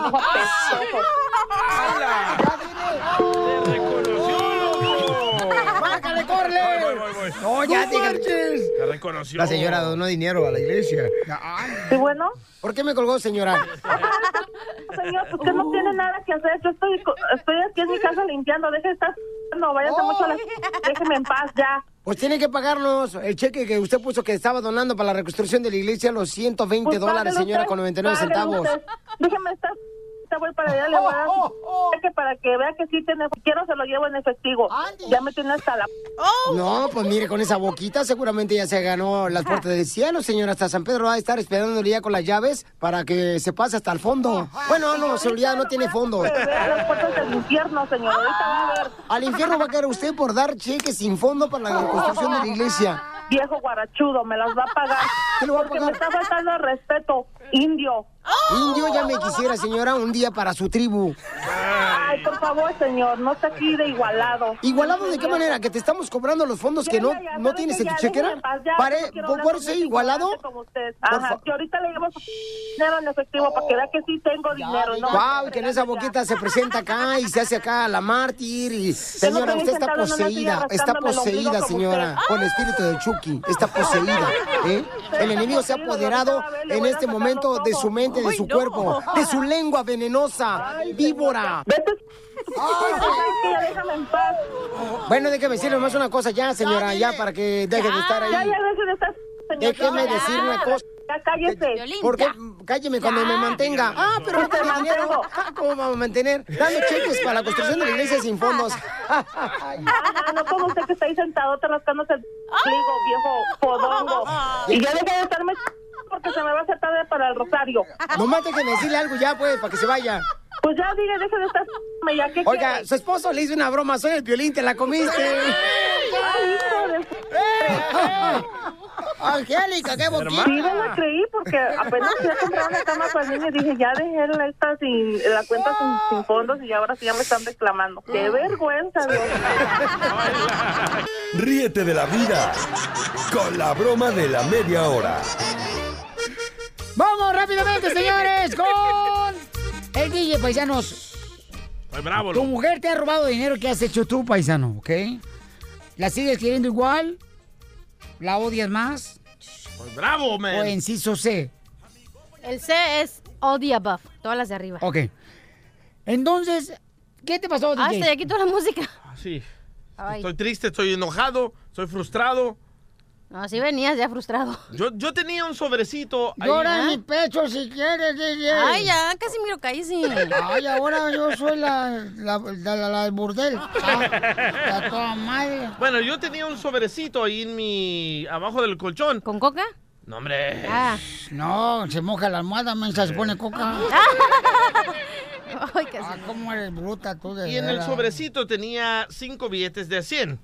pestoso. ¡Márcale, córrele! No, ya, No. Te reconoció. La señora donó dinero a la iglesia. ¿Sí, bueno? ¿Por qué me colgó, señora? Señor, usted no tiene nada que hacer. Yo estoy, co- estoy aquí en mi casa limpiando. Deje de estar... No, váyase mucho a la... Déjeme en paz ya. Pues tiene que pagarnos el cheque que usted puso que estaba donando para la reconstrucción de la iglesia, los 120 Pues dólares, señora, usted, con 99 páguelo centavos. usted. Déjeme estar. Te voy para allá, le voy a dar su cheque para que vea que sí tiene. Quiero, se lo llevo en efectivo. Ya me tiene hasta la. No, pues mire, con esa boquita seguramente ya se ganó las puertas del cielo, señora. Hasta San Pedro va a estar esperándole ya con las llaves para que se pase hasta el fondo. Bueno, no, seguridad no tiene fondo. Que vea las puertas del infierno, señor. Ahorita va a ver. Al infierno va a caer usted por dar cheques sin fondo para la reconstrucción de la iglesia. Viejo guarachudo, me las va a pagar. ¿Qué le va a Porque pagar? me está faltando el respeto, indio. Indio ya me quisiera, señora, un día para su tribu. Ay, por favor, señor, no está aquí de igualado. ¿Igualado de qué manera? ¿Que te estamos cobrando los fondos que no, Ya, ya, ya, no ¿sabe tienes en tu chequera? Pare- ¿Por ser igualado? como usted. Ajá, que ahorita le llevo dinero en efectivo para que vea que sí tengo dinero. ¿no? Wow, que en esa boquita se presenta acá y se hace acá la mártir y señora, usted está poseída, está poseída, señora, con el espíritu de Chucky, está poseída, ¿eh? El enemigo se ha apoderado en este momento de su mente, de Ay, su no. cuerpo, de su lengua venenosa, víbora. Ya déjame en paz. Bueno, déjeme decirle más una cosa ya, señora, ya para que deje de estar ahí. Ya, ya, deje de estar. señor. Déjeme Ya. decir una cosa. Ya cállese. Porque cálleme cuando me mantenga. Ah, pero no tiene dinero. Ah, ¿Cómo vamos a mantener? Dando cheques para la construcción de la iglesia sin fondos. Ajá, no como usted que está ahí sentado te rascándose el pliego, viejo podongo. Y ya deje de estarme porque se me va a hacer tarde para el rosario. Nomás déjeme decirle algo ya, pues, para que se vaya. Pues ya diga, deje de estar ya que Oiga, su esposo le hizo una broma, soy el violín, te la comiste. Ay, hijo de... Angélica, qué boquita. Sí, no la creí porque apenas fui a comprar una cama para el niño y dije, ya dejé la, esta sin, la cuenta sin, sin fondos y ahora sí ya me están reclamando. ¡Qué vergüenza, Dios! Ríete de la vida con la broma de la media hora. Vamos rápidamente, señores, con el DJ Paisanos. Ay, bravo, Tu mujer te ha robado dinero, ¿qué has hecho tú, paisano? ¿Ok? ¿La sigues queriendo igual? ¿La odias más? Ay, bravo, man. O inciso C. El C es all the above, todas las de arriba. Ok. Entonces, ¿qué te pasó, Ah, DJ? hasta ya quitó la música. Sí. Ay. Estoy triste, estoy enojado, estoy frustrado. No, así venías ya frustrado. Yo, yo tenía un sobrecito ahí. Llora en mi pecho si quieres, DJ. Ay, ya, casi miro cállese. Ay, ahora yo soy la, la, la, la- la del burdel. Ah, la toda madre. Bueno, yo tenía un sobrecito ahí en mi... abajo del colchón. ¿Con coca? No, hombre. Ah. No, se moja la almohada, mensa, se pone coca. Ay, casi. Ah, cómo eres bruta tú de Y en el sobrecito tenía cinco billetes de 100.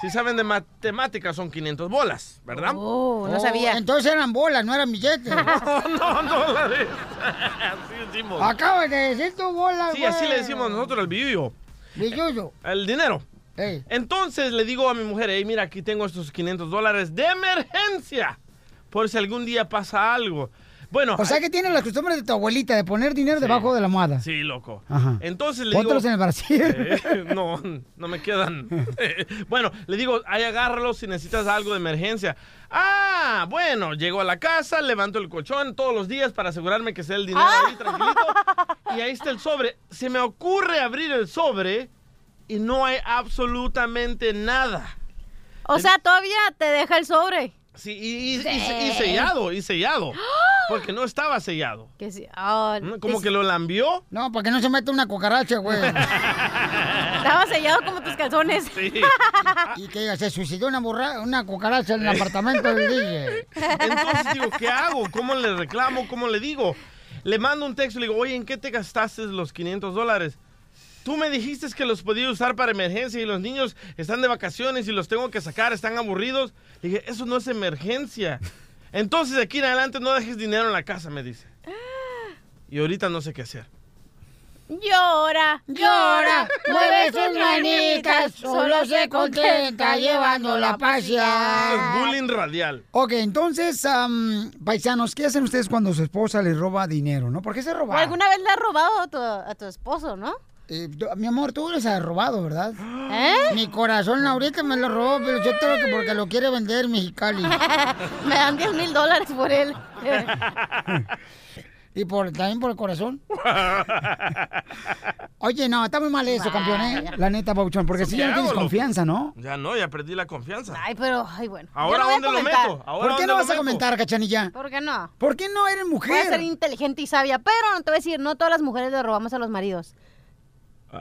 Si saben de matemáticas son 500 bolas, ¿verdad? Oh, no Oh, sabía. Entonces eran bolas, no eran billetes. no, no, la de... Así decimos. Acabas de decir tu bola, Sí, así le decimos nosotros al billuyo. Billuyo. El dinero. Entonces le digo a mi mujer, hey, mira, aquí tengo estos 500 dólares de emergencia. Por si algún día pasa algo. Bueno. O sea que tienes las costumbres de tu abuelita de poner dinero debajo de la almohada. Sí, loco. Ajá. Entonces le digo... Póntelos en el Brasil. Eh, no, no me quedan. bueno, le digo, ahí agárralos si necesitas algo de emergencia. Ah, bueno, llego a la casa, levanto el colchón todos los días para asegurarme que sea el dinero ahí tranquilito. Y ahí está el sobre. Se me ocurre abrir el sobre y no hay absolutamente nada. O sea, todavía te deja el sobre. Sí, y, y- y- Sí. y sellado, y sellado. Porque no estaba sellado. Que sí. Como que lo lambió. No, para que no se meta una cucaracha, güey. Estaba sellado como tus calzones. y que se suicidó una, burra, una cucaracha en el apartamento del DJ. Entonces digo, ¿qué hago? ¿Cómo le reclamo? ¿Cómo le digo? Le mando un texto y le digo, oye, ¿en qué te gastaste los 500 dólares? Tú me dijiste que los podía usar para emergencia y los niños están de vacaciones y los tengo que sacar, están aburridos. Le dije, eso no es emergencia. Entonces de aquí en adelante no dejes dinero en la casa, me dice. Y ahorita no sé qué hacer. Llora, Llora, mueve sus manitas, solo se contenta llevando la ya. bullying radial. Ok, entonces, am, paisanos, ¿qué hacen ustedes cuando su esposa les roba dinero, no? ¿Por qué se ¿O roba? alguna vez le has robado a tu, a tu esposo, no? Eh, mi amor, tú les has robado, ¿verdad? ¿Eh? Mi corazón ahorita me lo robó, pero yo creo que porque lo quiere vender Mexicali. Me dan 10 mil dólares por él. Y por, también por el corazón. Oye, no, está muy mal eso, campeón, ¿eh? La neta, Pabuchón, porque si ya no tienes loco. confianza, ¿no? Ya no, ya perdí la confianza. Ay, pero, ay, bueno. Ahora, no voy a ¿dónde lo comentar. meto? Ahora, ¿Por qué ¿dónde no vas a comentar, cachanilla? ¿Por qué no? ¿Por qué no eres Voy a mujer? ser inteligente y sabia, pero no te voy a decir, no todas las mujeres le robamos a los maridos.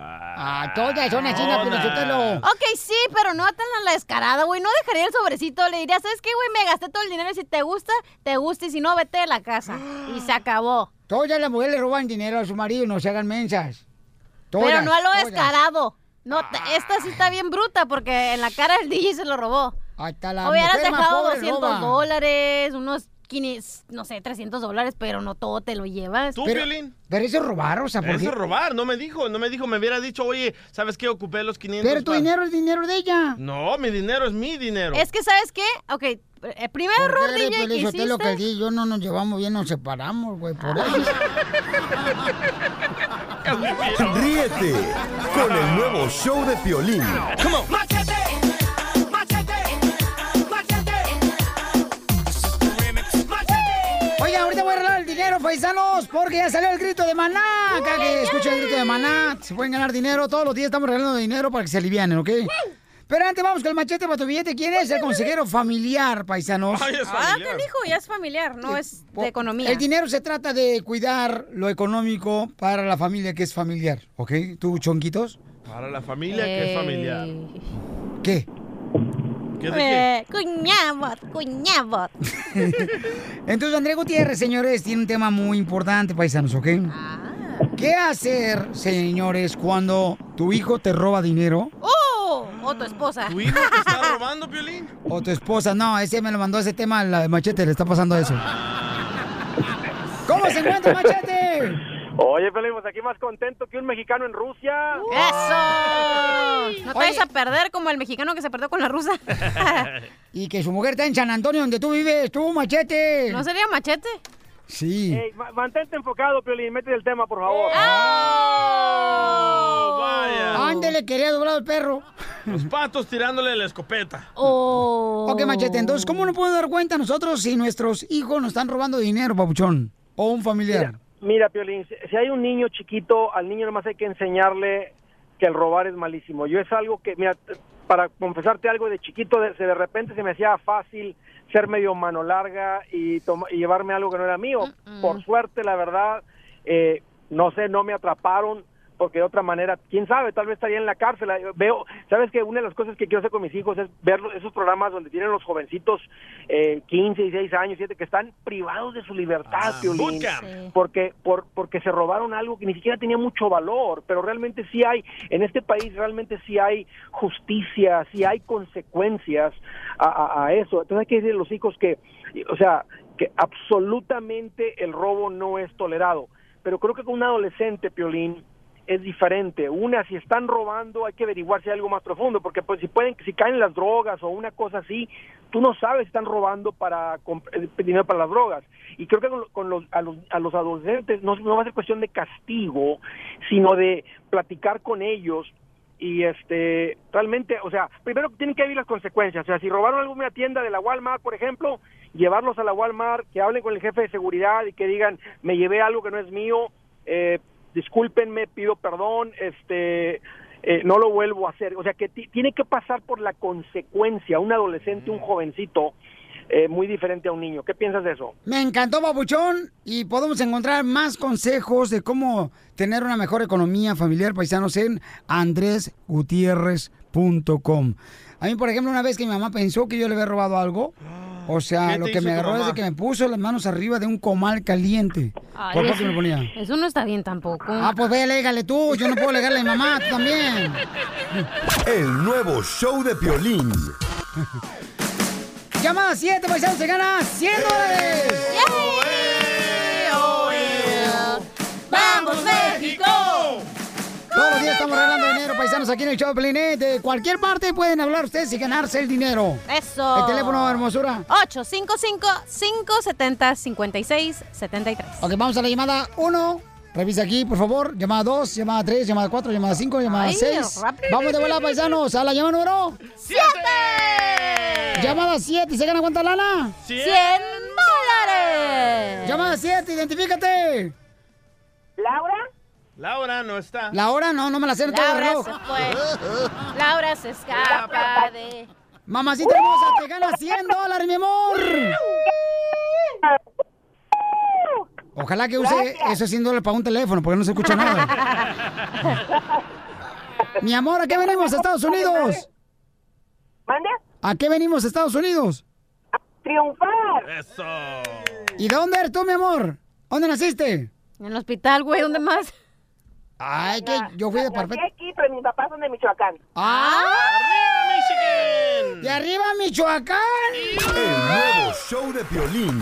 Ah, todas son así, no, pero yo te lo... Ok, sí, pero no tan a la descarada, güey. No dejaría el sobrecito. Le diría, ¿sabes qué, güey? Me gasté todo el dinero y si te gusta, te gusta. Y si no, vete de la casa. Y se acabó. Todas las mujeres le roban dinero a su marido y no se hagan mensas. Todas, pero no a lo todas. descarado. No, esta sí está bien bruta porque en la cara del DJ se lo robó. Hasta la Hubieras dejado pobre 200 roba. dólares, unos 500, no sé, 300 dólares, pero no todo te lo llevas. ¿Tú, Piolín? Pero eso es robar, o sea, ¿por Eso qué? es robar, no me dijo, no me dijo, me hubiera dicho, oye, ¿sabes qué? Ocupé los 500 Pero tu para-". dinero es dinero de ella. No, mi dinero es mi dinero. Es que, ¿sabes qué? Ok, el primer error, DJ, que Sotelo, que hiciste... DJ y yo no nos llevamos bien, nos separamos, güey, por eso. Ríete con el nuevo show de Piolín. Oye, ahorita voy a arreglar el dinero, paisanos, porque ya salió el grito de maná. Acá que escuchen el grito de maná, se pueden ganar dinero. Todos los días estamos regalando dinero para que se alivianen, ¿ok? Pero antes vamos con el machete para tu billete. ¿Quién es el consejero familiar, paisanos? Ah, ¿qué dijo? Ya es familiar, no es de economía. El dinero se trata de cuidar lo económico para la familia que es familiar, ¿ok? ¿Tú, chonquitos? Para la familia que es familiar. ¿Qué? ¿Qué de? Eh, cuñabot, cuñabot. Entonces, André Gutiérrez, señores, tiene un tema muy importante, paisanos, ¿ok? Ah. ¿Qué hacer, señores, cuando tu hijo te roba dinero ¡Oh! O tu esposa. ¿Tu hijo te está robando, Piolín? o tu esposa? No, ese me lo mandó ese tema, la machete, le está pasando eso. ¿Cómo se encuentra machete? Oye, Pelín, pues aquí más contento que un mexicano en Rusia. ¡Eso! No te vayas a perder como el mexicano que se perdió con la rusa. Y que su mujer está en San Antonio, donde tú vives, tú, machete. ¿No sería machete? Sí. Ma- mantente enfocado, Piolín, métete el tema, por favor. Oh, vaya. Ándele, quería doblar el perro. Los patos tirándole la escopeta. Oh. Ok, machete, entonces, ¿cómo nos podemos dar cuenta nosotros si nuestros hijos nos están robando dinero, papuchón? O un familiar. Mira, Piolín, si- hay un niño chiquito, al niño nomás hay que enseñarle que el robar es malísimo. Yo es algo que, mira, para confesarte algo, de chiquito de, se- de repente se me hacía fácil ser medio mano larga y, toma- y llevarme algo que no era mío. Por suerte, la verdad, eh, no sé, no me atraparon porque de otra manera, quién sabe, tal vez estaría en la cárcel. Veo, sabes que una de las cosas que quiero hacer con mis hijos es ver esos programas donde tienen los jovencitos eh, 15, 16 años, 7, que están privados de su libertad, Piolín bootcamp. Sí. porque por porque se robaron algo que ni siquiera tenía mucho valor, pero realmente sí hay en este país realmente sí hay justicia, sí hay consecuencias a, a- a eso. Entonces hay que decirle a los hijos que, o sea, que absolutamente el robo no es tolerado, pero creo que con un adolescente, Piolín, es diferente. Una, si están robando, hay que averiguar si hay algo más profundo, porque pues si pueden, si caen en las drogas o una cosa así, tú no sabes si están robando para eh, dinero para las drogas. Y creo que con, con los, a, los, a los adolescentes no, va a ser cuestión de castigo, sino de platicar con ellos y este realmente, o sea, primero tienen que vivir las consecuencias, o sea, si robaron algo en una tienda de la Walmart, por ejemplo, llevarlos a la Walmart, que hablen con el jefe de seguridad y que digan, me llevé algo que no es mío, eh, discúlpenme, pido perdón, este eh, no lo vuelvo a hacer, o sea, que ti- tiene que pasar por la consecuencia, un adolescente, un jovencito, eh, muy diferente a un niño. ¿Qué piensas de eso? Me encantó, Papuchón, y podemos encontrar más consejos de cómo tener una mejor economía familiar, paisanos, en andresgutierrez.com. A mí, por ejemplo, una vez que mi mamá pensó que yo le había robado algo, o sea, ¿Qué lo que me agarró es de que me puso las manos arriba de un comal caliente. Ay, por eso, me ponía. eso no está bien tampoco. Ah, pues ve, légale tú, yo no puedo legarle a mi mamá, tú también. El nuevo show de Piolín. Llamada 7, paisanos, se gana 100 dólares. ¡Vamos, México! Todos los días estamos regalando dinero, paisanos, aquí en el show de ¿eh? De cualquier parte pueden hablar ustedes y ganarse el dinero. Eso. El teléfono, hermosura. 855-570-5673. Ok, vamos a la llamada 1. Revisa aquí, por favor. Llamada 2, llamada 3, llamada 4, llamada 5, llamada Ay, 6. rápido. Vamos de vuelta, paisanos. A la llamada número. ¡Siete! Llamada 7. ¿Se gana cuánta lana? ¡100 dólares! 7. Llamada 7, identifícate. ¿Laura? Laura no está. La hora no, no me la sé, no Laura reloj. se fue. Laura se escapa de... Mamacita hermosa, te ganas 100 dólares, mi amor. Ojalá que use esos 100 dólares para un teléfono, porque no se escucha nada. Mi amor, ¿a qué venimos a Estados Unidos? ¿Mande? ¿A qué venimos a Estados Unidos? Triunfar. Eso. ¿Y de dónde eres tú, mi amor? ¿Dónde naciste? En el hospital, güey, ¿dónde más? Ay, que yo fui de parpet. aquí, pero mis papás son de Michoacán. ¡Ah! ¡Arriba, Michigan! ¡De arriba, Michoacán! El nuevo show de Piolín.